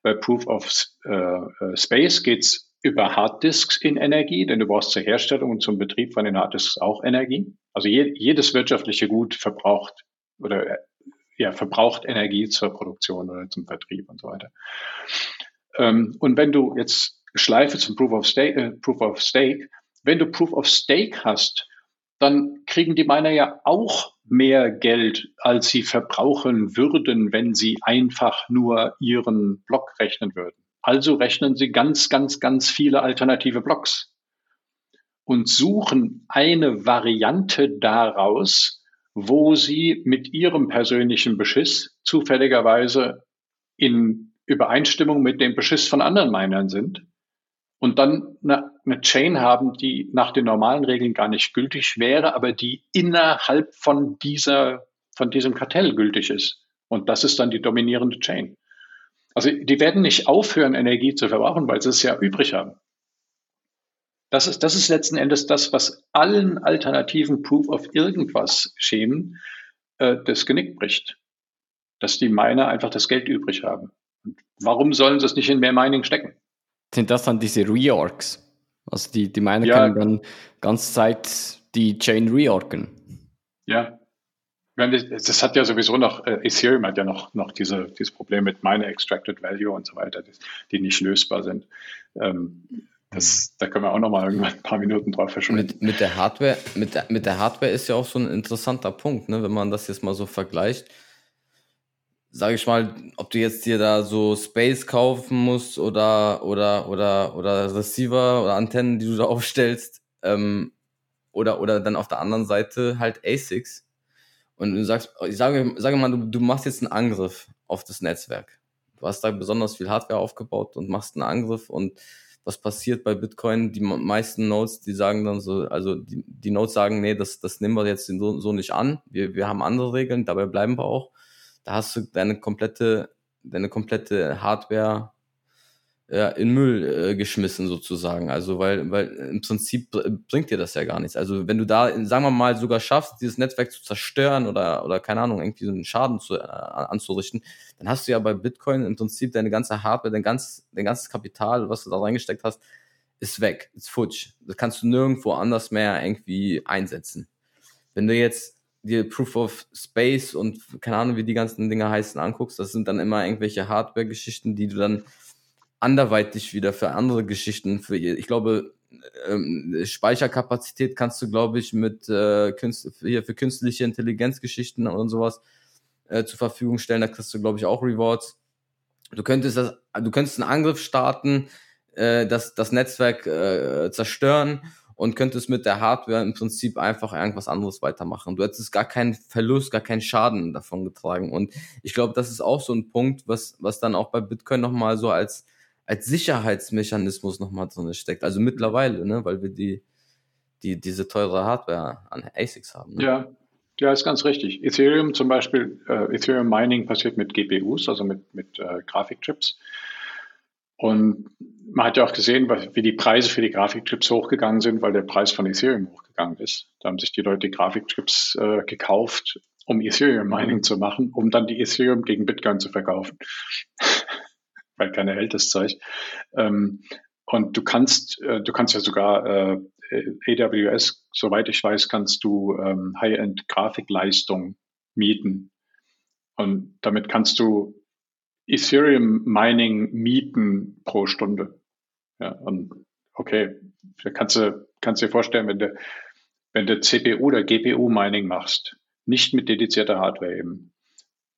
Bei Proof of äh, äh Space geht's über Harddisks in Energie, denn du brauchst zur Herstellung und zum Betrieb von den Harddisks auch Energie. Also je, jedes wirtschaftliche Gut verbraucht oder äh, ja, verbraucht Energie zur Produktion oder zum Vertrieb und so weiter. Ähm, und wenn du jetzt Schleife zum Proof of Stake, äh, Proof of Stake, wenn du Proof of Stake hast, dann kriegen die Miner ja auch mehr Geld, als sie verbrauchen würden, wenn sie einfach nur ihren Block rechnen würden. Also rechnen Sie ganz, ganz, ganz viele alternative Blocks und suchen eine Variante daraus, wo Sie mit Ihrem persönlichen Beschiss zufälligerweise in Übereinstimmung mit dem Beschiss von anderen Minern sind und dann eine, eine, Chain haben, die nach den normalen Regeln gar nicht gültig wäre, aber die innerhalb von dieser, von diesem Kartell gültig ist. Und das ist dann die dominierende Chain. Also die werden nicht aufhören, Energie zu verbrauchen, weil sie es ja übrig haben. Das ist, das ist letzten Endes das, was allen alternativen Proof of irgendwas Schemen äh, das Genick bricht. Dass die Miner einfach das Geld übrig haben. Warum sollen sie es nicht in mehr Mining stecken? Sind das dann diese Reorgs? Also die, die Miner ja. können dann ganze Zeit die Chain reorgen. Ja, das hat ja sowieso noch, äh, Ethereum hat ja noch, noch diese, dieses Problem mit Miner Extracted Value und so weiter, die nicht lösbar sind. Ähm, das, da können wir auch noch mal irgendwann ein paar Minuten drauf verschwenden. Mit, mit, der Hardware, mit, der, mit der Hardware ist ja auch so ein interessanter Punkt, ne? wenn man das jetzt mal so vergleicht. Sage ich mal, ob du jetzt dir da so Space kaufen musst oder, oder, oder, oder Receiver oder Antennen, die du da aufstellst, ähm, oder, oder dann auf der anderen Seite halt ASICs und du sagst, ich sage, sage mal, du, du machst jetzt einen Angriff auf das Netzwerk. Du hast da besonders viel Hardware aufgebaut und machst einen Angriff und was passiert bei Bitcoin? Die meisten Nodes, die sagen dann so, also die, die Nodes sagen, nee, das, das nehmen wir jetzt so, so nicht an. Wir, wir haben andere Regeln, dabei bleiben wir auch. Da hast du deine komplette, deine komplette Hardware ja, in Müll äh, geschmissen sozusagen. Also weil, weil im Prinzip bringt dir das ja gar nichts. Also wenn du da, sagen wir mal, sogar schaffst, dieses Netzwerk zu zerstören oder, oder keine Ahnung, irgendwie so einen Schaden zu, äh, anzurichten, dann hast du ja bei Bitcoin im Prinzip deine ganze Hardware, dein, ganz, dein ganzes Kapital, was du da reingesteckt hast, ist weg, ist futsch. Das kannst du nirgendwo anders mehr irgendwie einsetzen. Wenn du jetzt dir Proof of Space und keine Ahnung, wie die ganzen Dinge heißen, anguckst, das sind dann immer irgendwelche Hardware-Geschichten, die du dann anderweitig wieder für andere Geschichten. Für, ich glaube, ähm, Speicherkapazität kannst du, glaube ich, mit äh, Künst, hier für künstliche Intelligenzgeschichten und sowas äh, zur Verfügung stellen. Da kriegst du, glaube ich, auch Rewards. Du könntest das, du könntest einen Angriff starten, äh, das, das Netzwerk äh, zerstören und könntest mit der Hardware im Prinzip einfach irgendwas anderes weitermachen. Du hättest gar keinen Verlust, gar keinen Schaden davon getragen. Und ich glaube, das ist auch so ein Punkt, was, was dann auch bei Bitcoin nochmal so als, als Sicherheitsmechanismus nochmal drin steckt. Also mittlerweile, ne, weil wir die, die, diese teure Hardware an ASICs haben. Ne? Ja, ja, ist ganz richtig. Ethereum zum Beispiel, äh, Ethereum Mining passiert mit GPUs, also mit, mit äh, Grafikchips. Und man hat ja auch gesehen, wie die Preise für die Grafikchips hochgegangen sind, weil der Preis von Ethereum hochgegangen ist. Da haben sich die Leute Grafikchips äh, gekauft, um Ethereum Mining zu machen, um dann die Ethereum gegen Bitcoin zu verkaufen. weil keiner hält das Zeug. Ähm, und du kannst, äh, du kannst ja sogar äh, AWS, soweit ich weiß, kannst du ähm, High-End-Grafikleistung mieten. Und damit kannst du Ethereum Mining mieten pro Stunde. Ja, und okay, da kannst du, kannst dir vorstellen, wenn du, wenn du CPU oder GPU Mining machst, nicht mit dedizierter Hardware eben,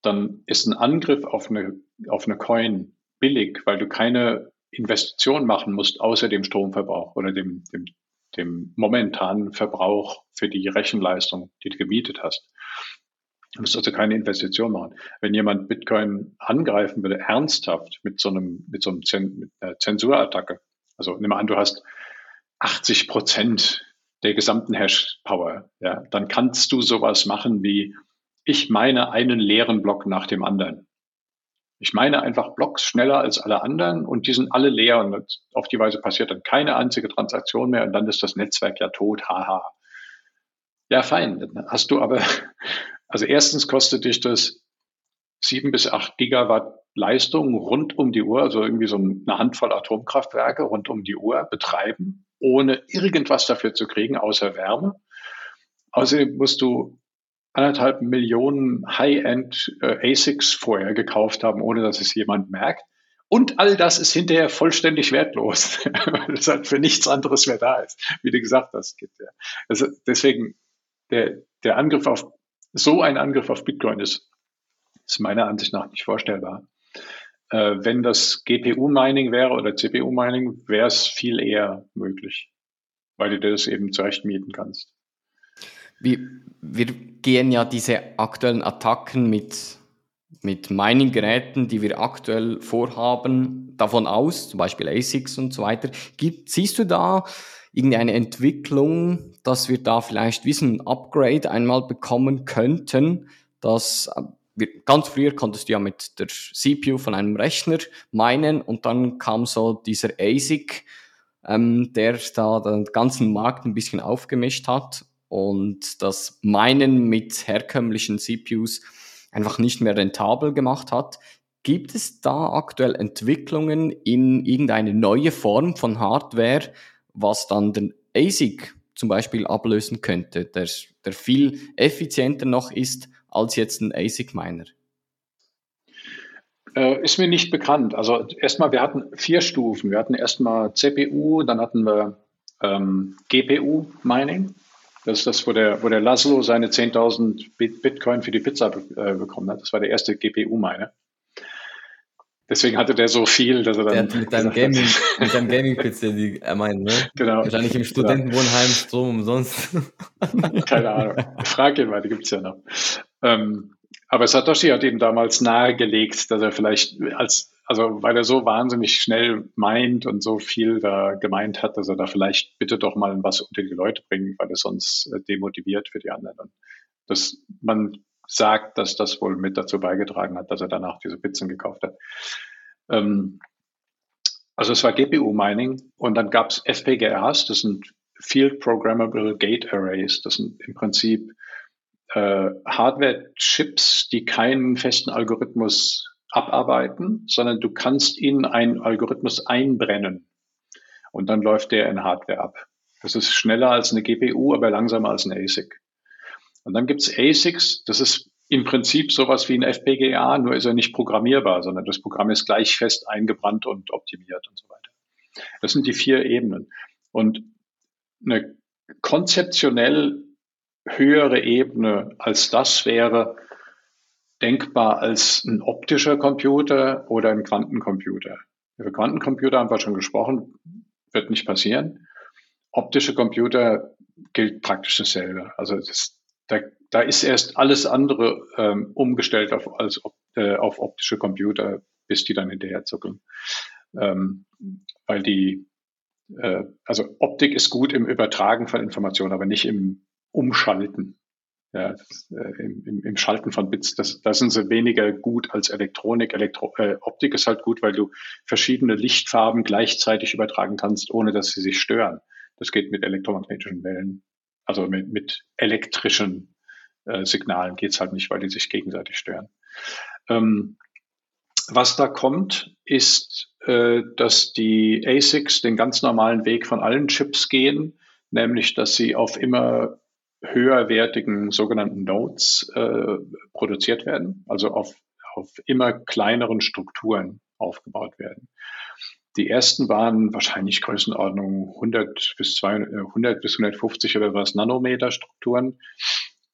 dann ist ein Angriff auf eine, auf eine Coin billig, weil du keine Investition machen musst, außer dem Stromverbrauch oder dem, dem, dem momentanen Verbrauch für die Rechenleistung, die du gemietet hast. Du musst also keine Investition machen. Wenn jemand Bitcoin angreifen würde, ernsthaft mit so einem, mit so einem Zen, mit einer Zensurattacke, also nimm an, du hast 80 Prozent der gesamten Hash-Power, ja, dann kannst du sowas machen wie, ich meine einen leeren Block nach dem anderen. Ich meine einfach Blocks schneller als alle anderen und die sind alle leer und auf die Weise passiert dann keine einzige Transaktion mehr und dann ist das Netzwerk ja tot, haha. Ja, fein. Dann hast du aber also erstens kostet dich das sieben bis acht Gigawatt Leistung rund um die Uhr, also irgendwie so eine Handvoll Atomkraftwerke rund um die Uhr betreiben, ohne irgendwas dafür zu kriegen, außer Wärme. Außerdem musst du anderthalb Millionen High-End äh, ASICs vorher gekauft haben, ohne dass es jemand merkt. Und all das ist hinterher vollständig wertlos, weil es halt für nichts anderes mehr da ist, wie du gesagt hast. Also deswegen, der, der Angriff auf so ein Angriff auf Bitcoin ist, ist meiner Ansicht nach nicht vorstellbar. Äh, wenn das GPU-Mining wäre oder CPU-Mining, wäre es viel eher möglich, weil du dir das eben zurecht mieten kannst. Wir, wir gehen ja diese aktuellen Attacken mit, mit Mining-Geräten, die wir aktuell vorhaben, davon aus, zum Beispiel ASICs und so weiter. Gibt, siehst du da irgendeine Entwicklung, dass wir da vielleicht wie ein Upgrade einmal bekommen könnten, dass ganz früher konntest du ja mit der CPU von einem Rechner meinen und dann kam so dieser ASIC, ähm, der da den ganzen Markt ein bisschen aufgemischt hat und das Meinen mit herkömmlichen CPUs einfach nicht mehr rentabel gemacht hat. Gibt es da aktuell Entwicklungen in irgendeine neue Form von Hardware, was dann den ASIC zum Beispiel ablösen könnte, der, der viel effizienter noch ist als jetzt ein ASIC-Miner? Äh, ist mir nicht bekannt. Also erstmal, wir hatten vier Stufen. Wir hatten erstmal CPU, dann hatten wir ähm, GPU-Mining. Das ist das, wo der, wo der Laszlo seine 10.000 Bitcoin für die Pizza äh, bekommen hat. Das war der erste GPU-Miner. Deswegen hatte der so viel, dass er dann. Der mit deinem Gaming, mit deinem Gaming-PC, die er meint, ne? Genau. Wahrscheinlich im Studentenwohnheim Strom umsonst. Keine Ahnung. Frag ihn mal, die gibt's ja noch. Ähm, aber Satoshi hat ihm damals nahegelegt, dass er vielleicht als, also weil er so wahnsinnig schnell meint und so viel da gemeint hat, dass er da vielleicht bitte doch mal was unter die Leute bringt, weil er sonst äh, demotiviert für die anderen. Und dass man sagt, dass das wohl mit dazu beigetragen hat, dass er danach diese Pizzen gekauft hat. Ähm, also es war GPU-Mining und dann gab es FPGAs, das sind Field Programmable Gate Arrays, das sind im Prinzip äh, Hardware-Chips, die keinen festen Algorithmus abarbeiten, sondern du kannst in einen Algorithmus einbrennen und dann läuft der in Hardware ab. Das ist schneller als eine GPU, aber langsamer als ein ASIC. Und dann gibt's ASICs, das ist im Prinzip sowas wie ein FPGA, nur ist er nicht programmierbar, sondern das Programm ist gleich fest eingebrannt und optimiert und so weiter. Das sind die vier Ebenen. Und eine konzeptionell höhere Ebene als das wäre denkbar als ein optischer Computer oder ein Quantencomputer. Über Quantencomputer haben wir schon gesprochen, wird nicht passieren. optische Computer gilt praktisch dasselbe. Also das, da, da ist erst alles andere ähm, umgestellt auf, als, äh, auf optische Computer, bis die dann hinterher zuckeln. Ähm, weil die, äh, also Optik ist gut im Übertragen von Informationen, aber nicht im Umschalten. Ja, äh, im, im, Schalten von Bits, das, da sind sie weniger gut als Elektronik. Elektro, äh, Optik ist halt gut, weil du verschiedene Lichtfarben gleichzeitig übertragen kannst, ohne dass sie sich stören. Das geht mit elektromagnetischen Wellen, also mit, mit elektrischen äh, Signalen geht's halt nicht, weil die sich gegenseitig stören. Ähm, was da kommt, ist, äh, dass die ASICs den ganz normalen Weg von allen Chips gehen, nämlich dass sie auf immer höherwertigen sogenannten Nodes äh, produziert werden, also auf, auf immer kleineren Strukturen aufgebaut werden. Die ersten waren wahrscheinlich Größenordnung 100 bis 200, 100 bis 150 oder was Nanometer Strukturen.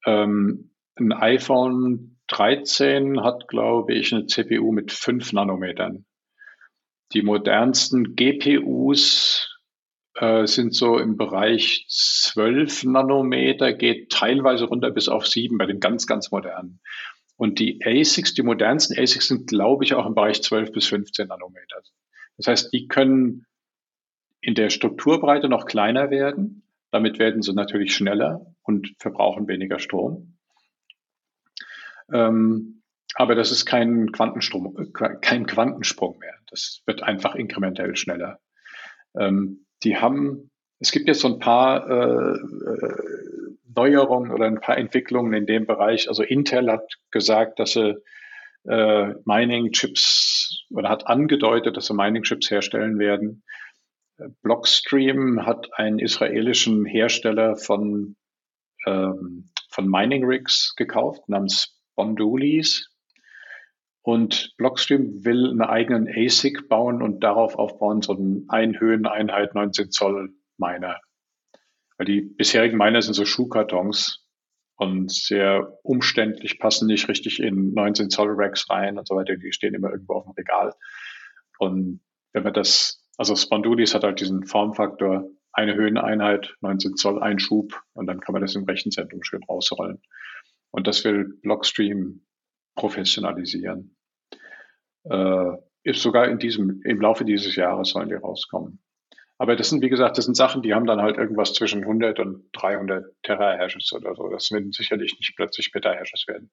Ähm, ein iPhone 13 hat, glaube ich, eine CPU mit 5 Nanometern. Die modernsten GPUs äh, sind so im Bereich 12 Nanometer, geht teilweise runter bis auf 7 bei den ganz, ganz modernen. Und die ASICs, die modernsten ASICs sind, glaube ich, auch im Bereich 12 bis 15 Nanometer. Das heißt, die können in der Strukturbreite noch kleiner werden. Damit werden sie natürlich schneller und verbrauchen weniger Strom. Ähm, aber das ist kein Quantenstrom, kein Quantensprung mehr. Das wird einfach inkrementell schneller. Ähm, die haben, es gibt jetzt so ein paar äh, äh, Neuerungen oder ein paar Entwicklungen in dem Bereich. Also Intel hat gesagt, dass sie äh, Mining-Chips oder hat angedeutet, dass sie Mining-Chips herstellen werden. Blockstream hat einen israelischen Hersteller von, ähm, von Mining Rigs gekauft, namens Bondulis. Und Blockstream will einen eigenen ASIC bauen und darauf aufbauen, so einen Einhöheneinheit 19 Zoll Miner. Weil die bisherigen Miner sind so Schuhkartons und sehr umständlich, passen nicht richtig in 19 Zoll Racks rein und so weiter. Die stehen immer irgendwo auf dem Regal. Und wenn man das, also Spondulis hat halt diesen Formfaktor, eine Höheneinheit, 19 Zoll Einschub und dann kann man das im Rechenzentrum schön rausrollen. Und das will Blockstream professionalisieren. Äh, ist sogar in diesem, im Laufe dieses Jahres sollen die rauskommen. Aber das sind, wie gesagt, das sind Sachen, die haben dann halt irgendwas zwischen 100 und 300 Terahertz oder so. Das werden sicherlich nicht plötzlich Petahertz werden.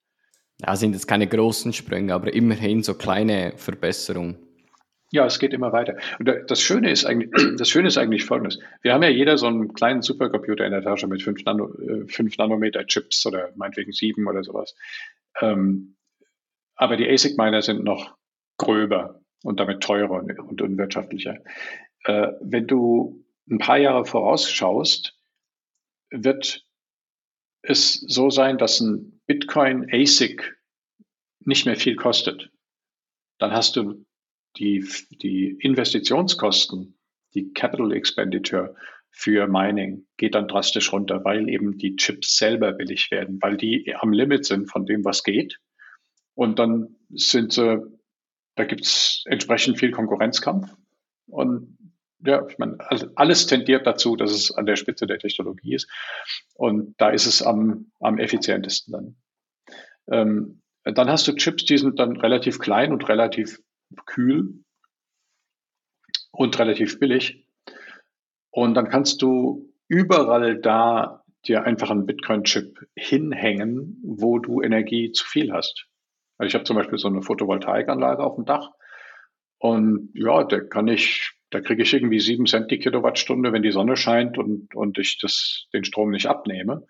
Ja, sind jetzt keine großen Sprünge, aber immerhin so kleine Verbesserungen. Ja, es geht immer weiter. Und das Schöne ist eigentlich, das Schöne ist eigentlich Folgendes. Wir haben ja jeder so einen kleinen Supercomputer in der Tasche mit 5, Nano, 5 äh, Nanometer Chips oder meinetwegen 7 oder sowas. Ähm, aber die ASIC-Miner sind noch gröber und damit teurer und unwirtschaftlicher. Äh, wenn du ein paar Jahre vorausschaust, wird es so sein, dass ein Bitcoin ASIC nicht mehr viel kostet. Dann hast du die, die Investitionskosten, die Capital Expenditure für Mining geht dann drastisch runter, weil eben die Chips selber billig werden, weil die am Limit sind von dem, was geht. Und dann sind sie, da gibt es entsprechend viel Konkurrenzkampf. Und ja, ich meine, also alles tendiert dazu, dass es an der Spitze der Technologie ist. Und da ist es am, am effizientesten dann. Ähm, dann hast du Chips, die sind dann relativ klein und relativ kühl und relativ billig. Und dann kannst du überall da dir einfach einen Bitcoin-Chip hinhängen, wo du Energie zu viel hast. Also ich habe zum Beispiel so eine Photovoltaikanlage auf dem Dach und ja, da kann ich da kriege ich irgendwie sieben Cent die Kilowattstunde, wenn die Sonne scheint und, und ich das, den Strom nicht abnehme.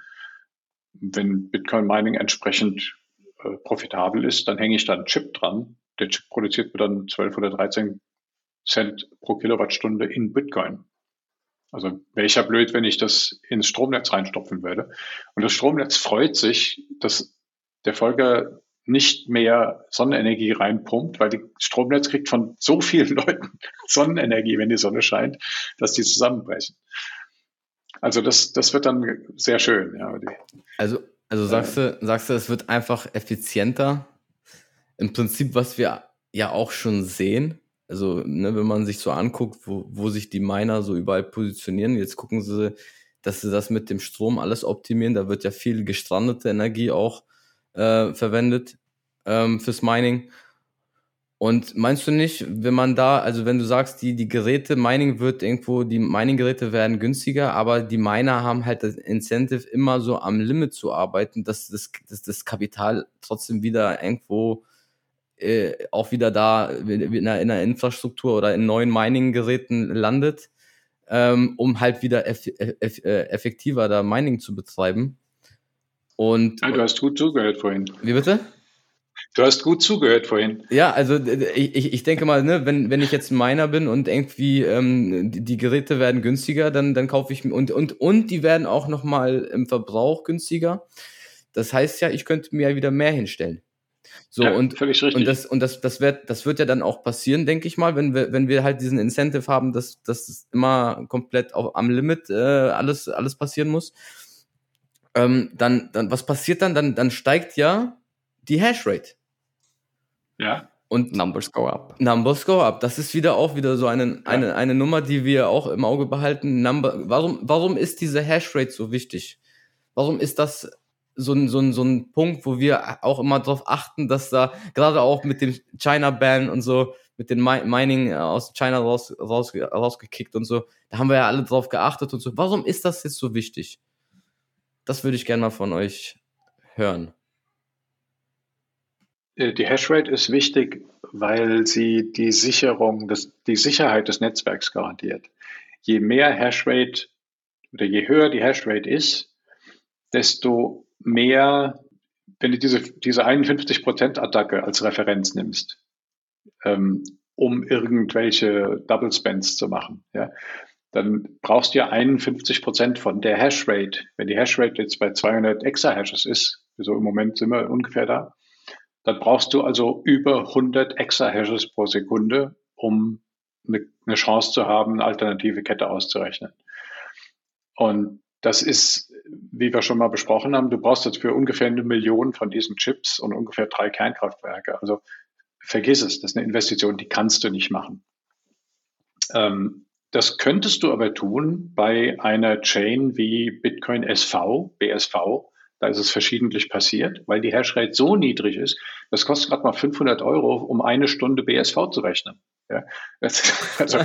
Wenn Bitcoin Mining entsprechend äh, profitabel ist, dann hänge ich da einen Chip dran. Der Chip produziert mir dann 12 oder 13 Cent pro Kilowattstunde in Bitcoin. Also ja blöd, wenn ich das ins Stromnetz reinstopfen würde. Und das Stromnetz freut sich, dass der Folger nicht mehr Sonnenenergie reinpumpt, weil die Stromnetz kriegt von so vielen Leuten Sonnenenergie, wenn die Sonne scheint, dass die zusammenbrechen. Also das, das wird dann sehr schön. Ja, also, also sagst du, sagst du, es wird einfach effizienter. Im Prinzip, was wir ja auch schon sehen. Also, ne, wenn man sich so anguckt, wo, wo sich die Miner so überall positionieren, jetzt gucken sie, dass sie das mit dem Strom alles optimieren. Da wird ja viel gestrandete Energie auch äh, verwendet ähm, fürs Mining. Und meinst du nicht, wenn man da, also wenn du sagst, die, die Geräte, Mining wird irgendwo, die Mining-Geräte werden günstiger, aber die Miner haben halt das Incentive, immer so am Limit zu arbeiten, dass das, dass das Kapital trotzdem wieder irgendwo äh, auch wieder da in der, in der Infrastruktur oder in neuen Mining-Geräten landet, ähm, um halt wieder eff eff äh, effektiver da Mining zu betreiben. Und, ja, du hast gut zugehört vorhin. Wie bitte? Du hast gut zugehört vorhin. Ja, also ich, ich denke mal, ne, wenn, wenn ich jetzt Miner bin und irgendwie ähm, die, die Geräte werden günstiger, dann, dann kaufe ich und, und, und die werden auch nochmal im Verbrauch günstiger. Das heißt ja, ich könnte mir ja wieder mehr hinstellen. So, ja, und, völlig richtig. und das, und das, das wird, das wird ja dann auch passieren, denke ich mal, wenn wir, wenn wir halt diesen Incentive haben, dass, dass immer komplett auf, am Limit äh, alles, alles passieren muss. Ähm, dann, dann, was passiert dann? Dann, dann steigt ja die Hashrate. Ja. Und Numbers go up. Numbers go up. Das ist wieder auch wieder so eine, ja. eine, eine Nummer, die wir auch im Auge behalten. Number, warum, warum ist diese Hashrate so wichtig? Warum ist das so ein, so ein, so ein Punkt, wo wir auch immer darauf achten, dass da gerade auch mit dem China-Ban und so, mit dem Mining aus China raus, raus, rausgekickt und so, da haben wir ja alle drauf geachtet und so. Warum ist das jetzt so wichtig? Das würde ich gerne mal von euch hören. Äh, die Hashrate ist wichtig, weil sie die Sicherung, des, die Sicherheit des Netzwerks garantiert. Je mehr Hashrate oder je höher die Hashrate ist, desto mehr, wenn du diese, diese 51%-Attacke als Referenz nimmst, ähm, um irgendwelche Double Spends zu machen, ja, dann brauchst du ja 51% von der Hashrate. Wenn die Hashrate jetzt bei 200 Exahashes ist, so im Moment sind wir ungefähr da, dann brauchst du also über 100 Exahashes pro Sekunde, um eine, eine Chance zu haben, eine alternative Kette auszurechnen. Und das ist, wie wir schon mal besprochen haben, du brauchst jetzt für ungefähr eine Million von diesen Chips und ungefähr drei Kernkraftwerke. Also vergiss es, das ist eine Investition, die kannst du nicht machen. Ähm, das könntest du aber tun bei einer Chain wie Bitcoin SV, BSV, da ist es verschiedentlich passiert, weil die Hashrate so niedrig ist, das kostet gerade mal 500 Euro, um eine Stunde BSV zu rechnen. Ja, das, also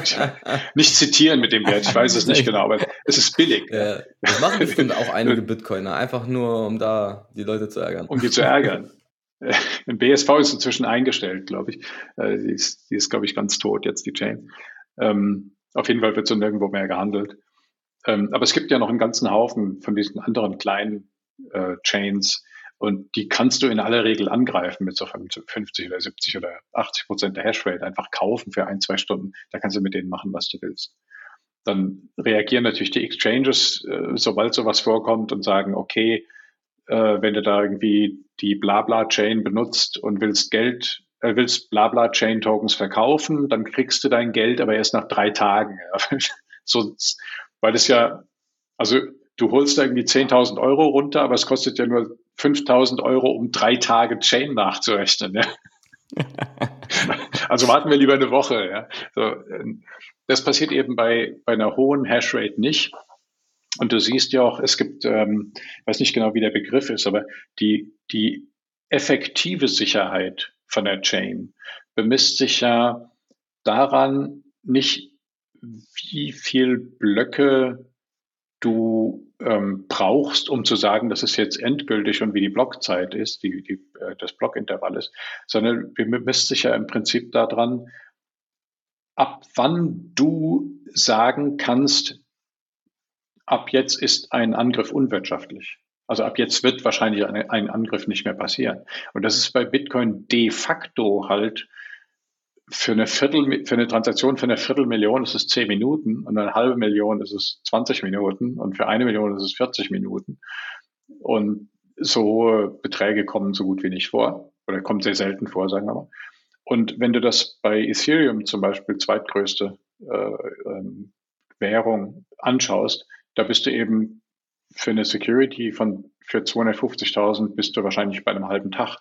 nicht zitieren mit dem Wert, ich weiß es nicht genau, aber es ist billig. Ja, das machen bestimmt auch einige Bitcoiner, einfach nur, um da die Leute zu ärgern. Um die zu ärgern. Ein BSV ist inzwischen eingestellt, glaube ich. Äh, die ist, die ist glaube ich, ganz tot jetzt, die Chain. Ähm, auf jeden Fall wird so nirgendwo mehr gehandelt. Ähm, aber es gibt ja noch einen ganzen Haufen von diesen anderen kleinen äh, Chains. Und die kannst du in aller Regel angreifen mit so 50 oder 70 oder 80 Prozent der Hashrate. Einfach kaufen für ein, zwei Stunden. Da kannst du mit denen machen, was du willst. Dann reagieren natürlich die Exchanges, äh, sobald sowas vorkommt und sagen, okay, äh, wenn du da irgendwie die Blabla-Chain benutzt und willst Geld, willst Blabla-Chain-Tokens verkaufen, dann kriegst du dein Geld aber erst nach drei Tagen. So, weil das ja, also du holst da irgendwie 10.000 Euro runter, aber es kostet ja nur 5.000 Euro, um drei Tage Chain nachzurechnen. Ja? also warten wir lieber eine Woche. Ja? So, ähm, das passiert eben bei, bei einer hohen Hashrate nicht. Und du siehst ja auch, es gibt, ähm, weiß nicht genau, wie der Begriff ist, aber die, die effektive Sicherheit von der Chain bemisst sich ja daran, nicht wie viel Blöcke du ähm, brauchst, um zu sagen, das ist jetzt endgültig und wie die Blockzeit ist, die, die, äh, das Blockintervall ist, sondern wir misst sich ja im Prinzip daran, ab wann du sagen kannst, ab jetzt ist ein Angriff unwirtschaftlich. Also ab jetzt wird wahrscheinlich ein, ein Angriff nicht mehr passieren. Und das ist bei Bitcoin de facto halt für eine Viertel, für eine Transaktion für eine Viertelmillion ist es 10 Minuten und eine halbe Million ist es 20 Minuten und für eine Million ist es 40 Minuten. Und so hohe Beträge kommen so gut wie nicht vor oder kommen sehr selten vor, sagen wir mal. Und wenn du das bei Ethereum zum Beispiel zweitgrößte äh, ähm, Währung anschaust, da bist du eben für eine Security von für 250.000 bist du wahrscheinlich bei einem halben Tag.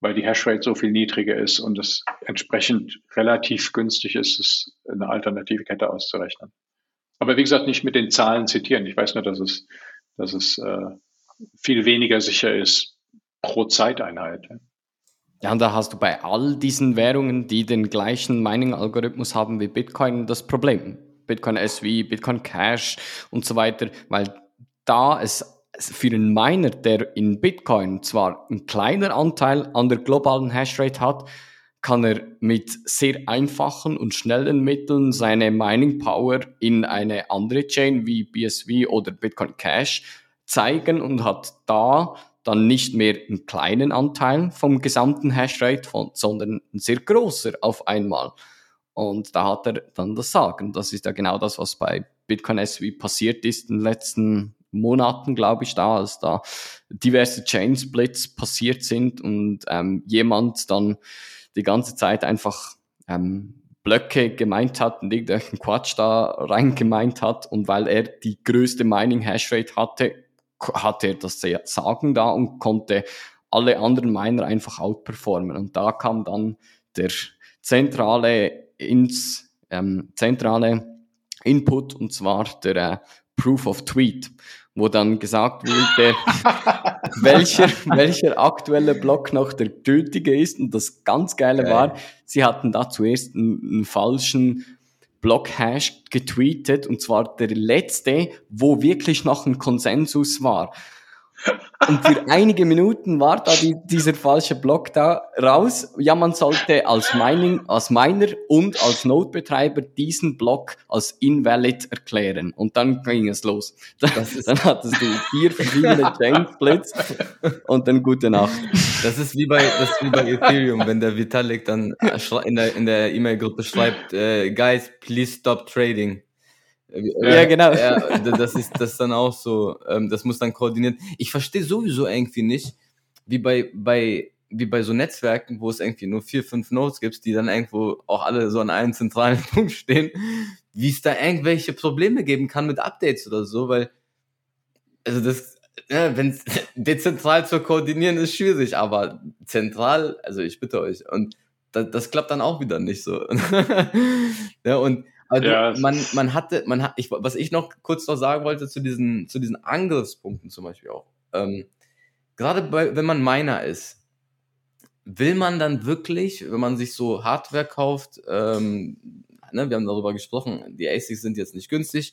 Weil die Hashrate so viel niedriger ist und es entsprechend relativ günstig ist, es eine alternative Kette auszurechnen. Aber wie gesagt, nicht mit den Zahlen zitieren. Ich weiß nur, dass es, dass es äh, viel weniger sicher ist pro Zeiteinheit. Ja, und da hast du bei all diesen Währungen, die den gleichen Mining-Algorithmus haben wie Bitcoin, das Problem. Bitcoin SV, Bitcoin Cash und so weiter, weil da es für einen Miner, der in Bitcoin zwar einen kleinen Anteil an der globalen Hashrate hat, kann er mit sehr einfachen und schnellen Mitteln seine Mining Power in eine andere Chain wie BSV oder Bitcoin Cash zeigen und hat da dann nicht mehr einen kleinen Anteil vom gesamten Hashrate, von, sondern ein sehr großer auf einmal. Und da hat er dann das Sagen. Das ist ja genau das, was bei Bitcoin SV passiert ist in den letzten Monaten, glaube ich, da, als da diverse Chain Splits passiert sind und ähm, jemand dann die ganze Zeit einfach ähm, Blöcke gemeint hat und irgendwelchen Quatsch da rein gemeint hat und weil er die größte Mining Hashrate hatte, hatte er das Sagen da und konnte alle anderen Miner einfach outperformen. Und da kam dann der zentrale ins ähm, zentrale Input und zwar der äh, Proof of Tweet, wo dann gesagt wurde, welcher, welcher aktuelle Block noch der gültige ist. Und das ganz Geile okay. war, sie hatten da zuerst einen, einen falschen Block-Hash getweetet, und zwar der letzte, wo wirklich noch ein Konsensus war. Und für einige Minuten war da die, dieser falsche Block da raus. Ja, man sollte als Mining, als Miner und als Node-Betreiber diesen Block als invalid erklären. Und dann ging es los. dann hattest du vier verschiedene Chainsplits und dann gute Nacht. Das ist wie bei, das ist wie bei Ethereum, wenn der Vitalik dann in der, in der E-Mail-Gruppe schreibt, äh, guys, please stop trading. Ja, genau. Ja, das ist das dann auch so, ähm, das muss dann koordiniert. Ich verstehe sowieso irgendwie nicht, wie bei, bei, wie bei so Netzwerken, wo es irgendwie nur vier, fünf Nodes gibt, die dann irgendwo auch alle so an einem zentralen Punkt stehen, wie es da irgendwelche Probleme geben kann mit Updates oder so, weil, also das, ja, wenn dezentral zu koordinieren ist schwierig, aber zentral, also ich bitte euch, und das, das klappt dann auch wieder nicht so. ja, und also ja, man, man hatte, man hat, ich, was ich noch kurz noch sagen wollte zu diesen, zu diesen Angriffspunkten zum Beispiel auch. Ähm, Gerade bei, wenn man Miner ist, will man dann wirklich, wenn man sich so Hardware kauft, ähm, ne, wir haben darüber gesprochen, die ASICs sind jetzt nicht günstig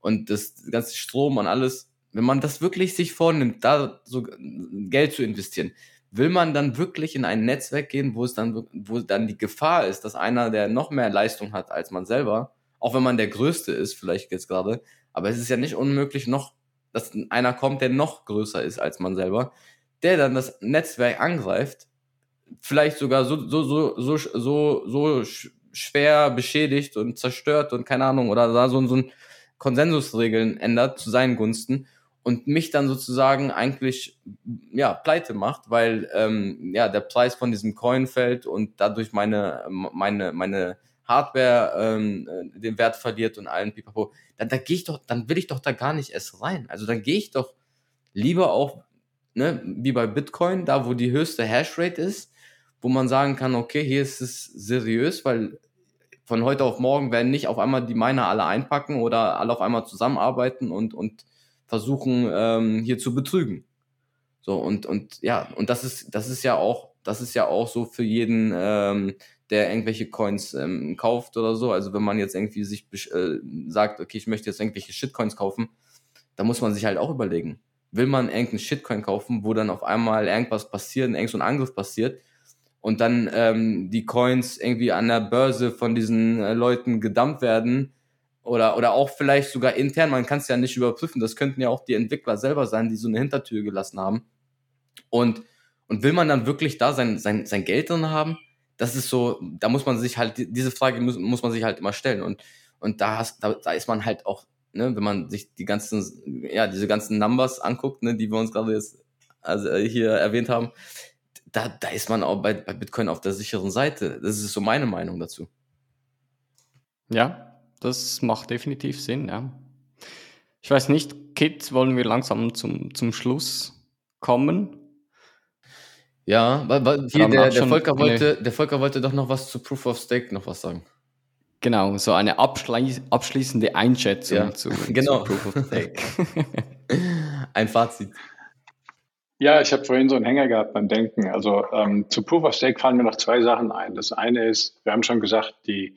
und das ganze Strom und alles, wenn man das wirklich sich vornimmt, da so Geld zu investieren, will man dann wirklich in ein Netzwerk gehen, wo es dann, wo dann die Gefahr ist, dass einer, der noch mehr Leistung hat als man selber, auch wenn man der Größte ist, vielleicht jetzt gerade, aber es ist ja nicht unmöglich noch, dass einer kommt, der noch größer ist als man selber, der dann das Netzwerk angreift, vielleicht sogar so, so, so, so, so, so schwer beschädigt und zerstört und keine Ahnung, oder da so, so ein Konsensusregeln ändert zu seinen Gunsten und mich dann sozusagen eigentlich ja pleite macht, weil ähm, ja der Preis von diesem Coin fällt und dadurch meine meine meine Hardware ähm, äh, den Wert verliert und allen Pipapo, dann da gehe ich doch, dann will ich doch da gar nicht erst rein. Also dann gehe ich doch lieber auch ne, wie bei Bitcoin, da wo die höchste Hashrate ist, wo man sagen kann, okay, hier ist es seriös, weil von heute auf morgen werden nicht auf einmal die Miner alle einpacken oder alle auf einmal zusammenarbeiten und und versuchen ähm, hier zu betrügen. So und und ja und das ist das ist ja auch das ist ja auch so für jeden, ähm, der irgendwelche Coins ähm, kauft oder so. Also wenn man jetzt irgendwie sich äh, sagt, okay, ich möchte jetzt irgendwelche Shitcoins kaufen, da muss man sich halt auch überlegen, will man irgendeinen Shitcoin kaufen, wo dann auf einmal irgendwas passiert, irgend so ein Angriff passiert und dann ähm, die Coins irgendwie an der Börse von diesen äh, Leuten gedumpt werden oder, oder auch vielleicht sogar intern, man kann es ja nicht überprüfen, das könnten ja auch die Entwickler selber sein, die so eine Hintertür gelassen haben. Und, und will man dann wirklich da sein, sein, sein Geld drin haben? Das ist so, da muss man sich halt, diese Frage muss, muss man sich halt immer stellen. Und, und da, hast, da, da ist man halt auch, ne, wenn man sich die ganzen, ja, diese ganzen Numbers anguckt, ne, die wir uns gerade jetzt also äh, hier erwähnt haben, da, da ist man auch bei, bei Bitcoin auf der sicheren Seite. Das ist so meine Meinung dazu. Ja, das macht definitiv Sinn, ja. Ich weiß nicht, Kit, wollen wir langsam zum, zum Schluss kommen? Ja, weil, weil hier der, der, Volker wollte, der Volker wollte doch noch was zu Proof of Stake noch was sagen. Genau, so eine abschließ abschließende Einschätzung ja, zu, genau. zu Proof of Stake. Ein Fazit. Ja, ich habe vorhin so einen Hänger gehabt beim Denken. Also ähm, zu Proof of Stake fallen mir noch zwei Sachen ein. Das eine ist, wir haben schon gesagt, die,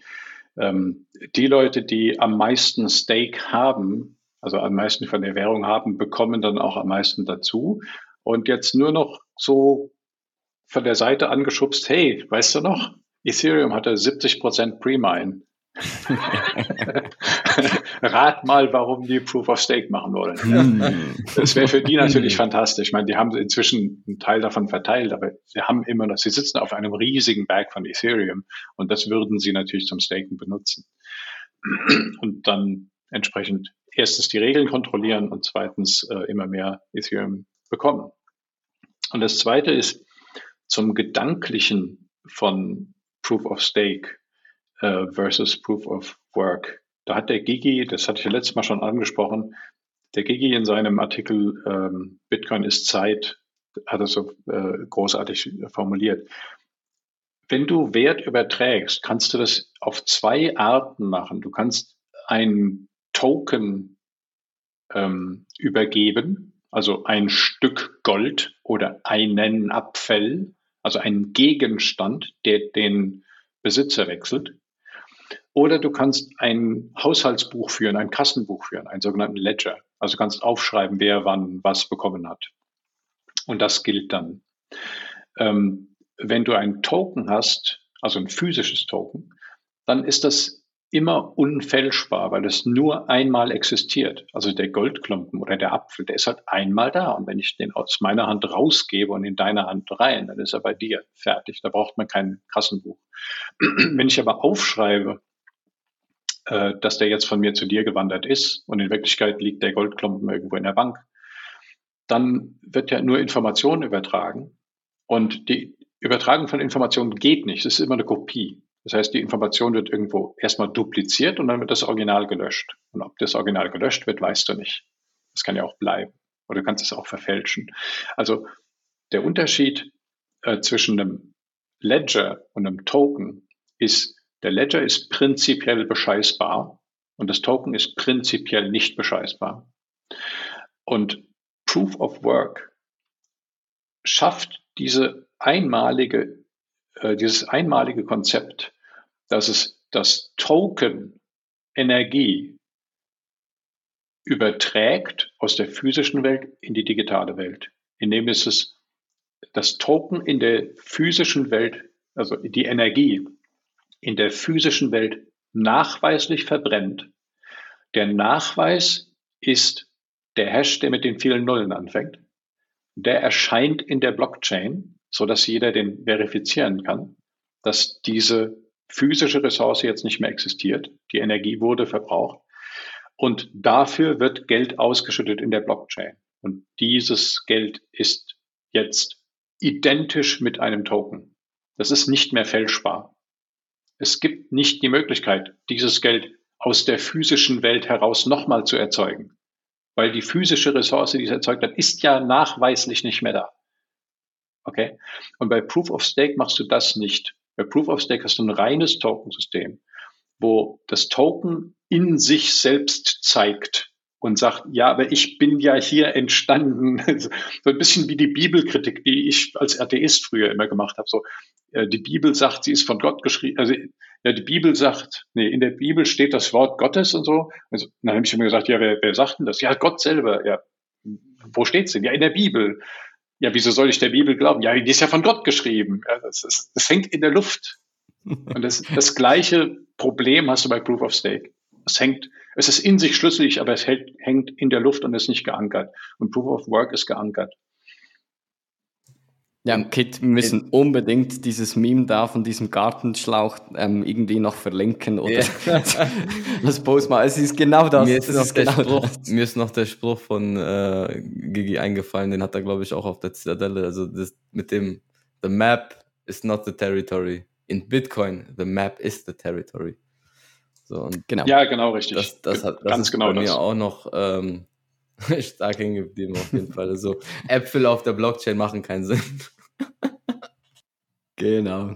ähm, die Leute, die am meisten Stake haben, also am meisten von der Währung haben, bekommen dann auch am meisten dazu. Und jetzt nur noch so von der Seite angeschubst, hey, weißt du noch, Ethereum hatte 70% Pre-Mine. Rat mal, warum die Proof of Stake machen wollen. Hm. Das wäre für die natürlich hm. fantastisch. Ich meine, die haben inzwischen einen Teil davon verteilt, aber sie haben immer noch, sie sitzen auf einem riesigen Berg von Ethereum und das würden sie natürlich zum Staken benutzen. Und dann entsprechend erstens die Regeln kontrollieren und zweitens äh, immer mehr Ethereum bekommen. Und das zweite ist zum Gedanklichen von Proof of Stake äh, versus Proof of Work. Da hat der Gigi, das hatte ich letztes Mal schon angesprochen, der Gigi in seinem Artikel ähm, Bitcoin ist Zeit, hat es so äh, großartig formuliert. Wenn du Wert überträgst, kannst du das auf zwei Arten machen. Du kannst ein Token ähm, übergeben, also ein Stück Gold oder einen Abfall, also einen Gegenstand, der den Besitzer wechselt. Oder du kannst ein Haushaltsbuch führen, ein Kassenbuch führen, einen sogenannten Ledger. Also kannst aufschreiben, wer wann was bekommen hat. Und das gilt dann. Ähm, wenn du ein Token hast, also ein physisches Token, dann ist das immer unfälschbar, weil es nur einmal existiert. Also der Goldklumpen oder der Apfel, der ist halt einmal da. Und wenn ich den aus meiner Hand rausgebe und in deine Hand rein, dann ist er bei dir fertig. Da braucht man kein Kassenbuch. wenn ich aber aufschreibe, äh, dass der jetzt von mir zu dir gewandert ist und in Wirklichkeit liegt der Goldklumpen irgendwo in der Bank, dann wird ja nur Information übertragen. Und die Übertragung von Informationen geht nicht. Es ist immer eine Kopie. Das heißt, die Information wird irgendwo erstmal dupliziert und dann wird das Original gelöscht. Und ob das Original gelöscht wird, weißt du nicht. Das kann ja auch bleiben. Oder du kannst es auch verfälschen. Also der Unterschied äh, zwischen einem Ledger und einem Token ist, der Ledger ist prinzipiell bescheißbar und das Token ist prinzipiell nicht bescheißbar. Und Proof of Work schafft diese einmalige, äh, dieses einmalige Konzept dass es das Token Energie überträgt aus der physischen Welt in die digitale Welt, indem es es das Token in der physischen Welt, also die Energie in der physischen Welt nachweislich verbrennt. Der Nachweis ist der Hash, der mit den vielen Nullen anfängt. Der erscheint in der Blockchain, so dass jeder den verifizieren kann, dass diese physische Ressource jetzt nicht mehr existiert. Die Energie wurde verbraucht. Und dafür wird Geld ausgeschüttet in der Blockchain. Und dieses Geld ist jetzt identisch mit einem Token. Das ist nicht mehr fälschbar. Es gibt nicht die Möglichkeit, dieses Geld aus der physischen Welt heraus nochmal zu erzeugen. Weil die physische Ressource, die es erzeugt hat, ist ja nachweislich nicht mehr da. Okay? Und bei Proof of Stake machst du das nicht. Bei Proof of Stake hast du ein reines Tokensystem, wo das Token in sich selbst zeigt und sagt, ja, aber ich bin ja hier entstanden. so ein bisschen wie die Bibelkritik, die ich als Atheist früher immer gemacht habe. So, äh, die Bibel sagt, sie ist von Gott geschrieben. Also ja, die Bibel sagt, nee, in der Bibel steht das Wort Gottes und so. Also, dann habe ich immer gesagt, ja, wer, wer sagt denn das? Ja, Gott selber. Ja, wo steht's denn? Ja, in der Bibel ja, wieso soll ich der Bibel glauben? Ja, die ist ja von Gott geschrieben. Ja, das, ist, das hängt in der Luft. Und das, das gleiche Problem hast du bei Proof of Stake. Es hängt, es ist in sich schlüssig, aber es hält, hängt in der Luft und ist nicht geankert. Und Proof of Work ist geankert. Ja, Kit, wir müssen unbedingt dieses Meme da von diesem Gartenschlauch ähm, irgendwie noch verlinken oder das Post mal. Es ist genau das. Mir ist, noch, der genau Spruch, das. mir ist noch der Spruch von äh, Gigi eingefallen, den hat er, glaube ich, auch auf der Zitadelle. Also das mit dem The map is not the territory. In Bitcoin, the map is the territory. So, und genau. Ja, genau, richtig. Das, das, hat, das Ganz ist genau bei das. mir auch noch ähm, stark hängen geblieben auf jeden Fall. Also Äpfel auf der Blockchain machen keinen Sinn. Genau.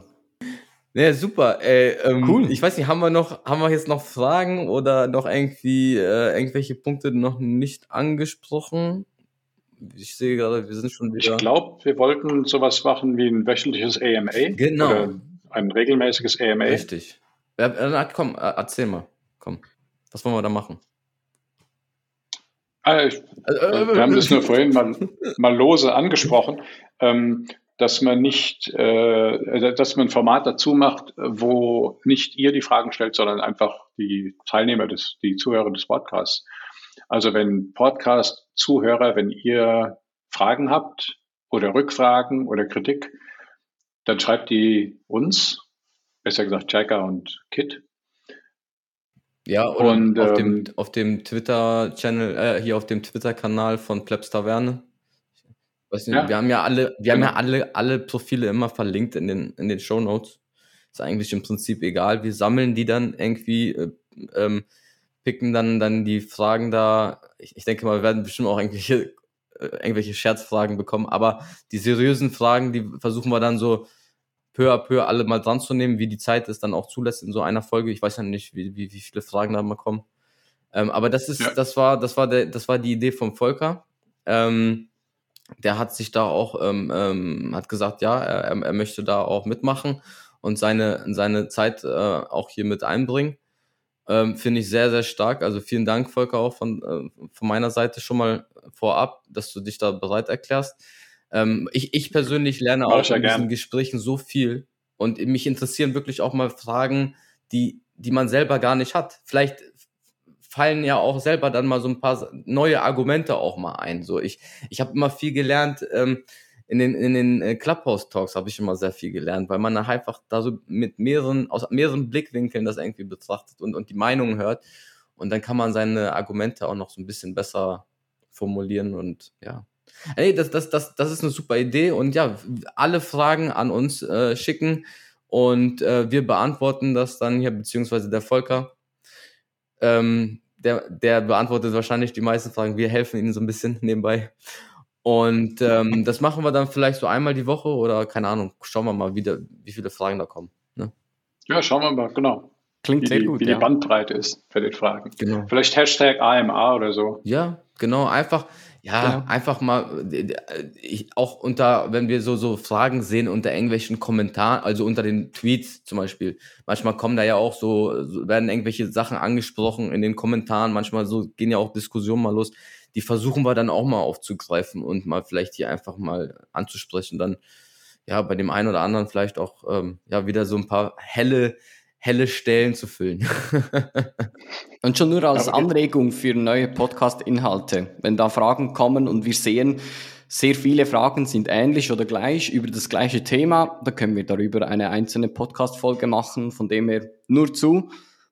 Ja, super. Ey, ähm, Cool. Ich weiß nicht, haben wir noch, haben wir jetzt noch Fragen oder noch irgendwie äh, irgendwelche Punkte noch nicht angesprochen? Ich sehe gerade, wir sind schon wieder. Ich glaube, wir wollten sowas machen wie ein wöchentliches AMA. Genau. Oder ein regelmäßiges AMA. Richtig. Ja, äh, komm, äh, erzähl mal. Komm. Was wollen wir da machen? Ah, ich, Äh, wir haben das nur vorhin mal, mal lose angesprochen, ähm, dass man nicht, äh, dass man ein Format dazu macht, wo nicht ihr die Fragen stellt, sondern einfach die Teilnehmer des, die Zuhörer des Podcasts. Also wenn Podcast-Zuhörer, wenn ihr Fragen habt oder Rückfragen oder Kritik, dann schreibt die uns, besser gesagt Jacker und Kit. Ja, oder Und, auf, ähm, dem, auf dem Twitter-Channel, äh, hier auf dem Twitter-Kanal von Plebs Taverne. Nicht, Ja. wir haben ja alle, wir haben ja Genau. alle, alle Profile immer verlinkt in den, in den Show Notes. Ist eigentlich im Prinzip egal. Wir sammeln die dann irgendwie, äh, ähm, picken dann, dann die Fragen da. Ich, ich denke mal, wir werden bestimmt auch irgendwelche, äh, irgendwelche Scherzfragen bekommen, aber die seriösen Fragen, die versuchen wir dann so peu à peu alle mal dran zu nehmen, wie die Zeit es dann auch zulässt in so einer Folge. Ich weiß ja nicht, wie, wie, wie viele Fragen da mal kommen. Ähm, aber das ist, Ja. das war, das war der, das war die Idee vom Volker. Ähm, der hat sich da auch, ähm, ähm, hat gesagt, ja, er, er- er möchte da auch mitmachen und seine, seine Zeit äh, auch hier mit einbringen. Ähm, Finde ich sehr, sehr stark. Also vielen Dank, Volker, auch von, äh, von meiner Seite schon mal vorab, dass du dich da bereit erklärst. Ähm, ich, ich persönlich lerne auch in diesen. Gesprächen so viel und mich interessieren wirklich auch mal Fragen, die, die man selber gar nicht hat. Vielleicht fallen ja auch selber dann mal so ein paar neue Argumente auch mal ein. So ich, ich habe immer viel gelernt. Ähm, in den, in den äh, Clubhouse-Talks habe ich immer sehr viel gelernt, weil man einfach da so mit mehreren, aus mehreren Blickwinkeln das irgendwie betrachtet und, und die Meinungen hört. Und dann kann man seine Argumente auch noch so ein bisschen besser formulieren und ja. Ey, das, das, das, das ist eine super Idee und ja, alle Fragen an uns äh, schicken und äh, wir beantworten das dann hier, beziehungsweise der Volker. Ähm, der, der beantwortet wahrscheinlich die meisten Fragen. Wir helfen ihnen so ein bisschen nebenbei. Und ähm, das machen wir dann vielleicht so einmal die Woche oder keine Ahnung, schauen wir mal wieder, wie viele Fragen da kommen. Ne? Ja, schauen wir mal, genau, Klingt wie, sehr die, gut, wie die ja. Bandbreite ist für die Fragen. Genau. Vielleicht Hashtag AMA oder so. Ja, genau, einfach, ja, Genau. einfach mal, äh, ich, auch unter, wenn wir so, so Fragen sehen unter irgendwelchen Kommentaren, also unter den Tweets zum Beispiel, manchmal kommen da ja auch so, so werden irgendwelche Sachen angesprochen in den Kommentaren, manchmal so gehen ja auch Diskussionen mal los, die versuchen wir dann auch mal aufzugreifen und mal vielleicht hier einfach mal anzusprechen, dann, ja, bei dem einen oder anderen vielleicht auch, ähm, ja, wieder so ein paar helle, helle Stellen zu füllen. Und schon nur als Anregung für neue Podcast-Inhalte. Wenn da Fragen kommen und wir sehen, sehr viele Fragen sind ähnlich oder gleich über das gleiche Thema, da können wir darüber eine einzelne Podcast-Folge machen, von dem her nur zu.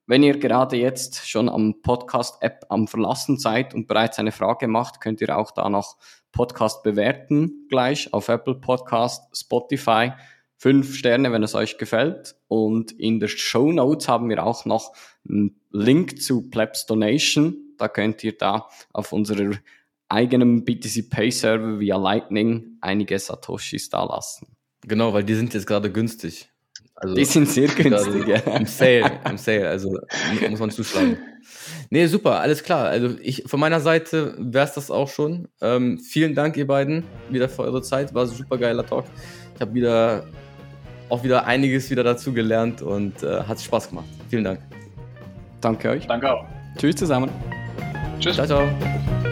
Wenn ihr gerade jetzt schon am Podcast-App am Verlassen seid und bereits eine Frage macht, könnt ihr auch da noch Podcast bewerten, gleich auf Apple Podcast, Spotify. Fünf Sterne, wenn es euch gefällt. Und in der Show Notes haben wir auch noch einen Link zu Plebs Donation. Da könnt ihr da auf unserer eigenen BTC Pay Server via Lightning einige Satoshis da lassen. genau, weil die sind jetzt gerade günstig. Also, Die sind sehr günstig, ja. Im Sale, im Sale, also mu- muss man zuschlagen. Nee, super, alles klar. Also ich von meiner Seite wär's das auch schon. Ähm, vielen Dank, ihr beiden, wieder für eure Zeit. War ein super geiler Talk. Ich habe wieder auch wieder einiges wieder dazu gelernt und äh, hat Spaß gemacht. Vielen Dank. Danke euch. Danke auch. Tschüss zusammen. Tschüss. Ciao, ciao.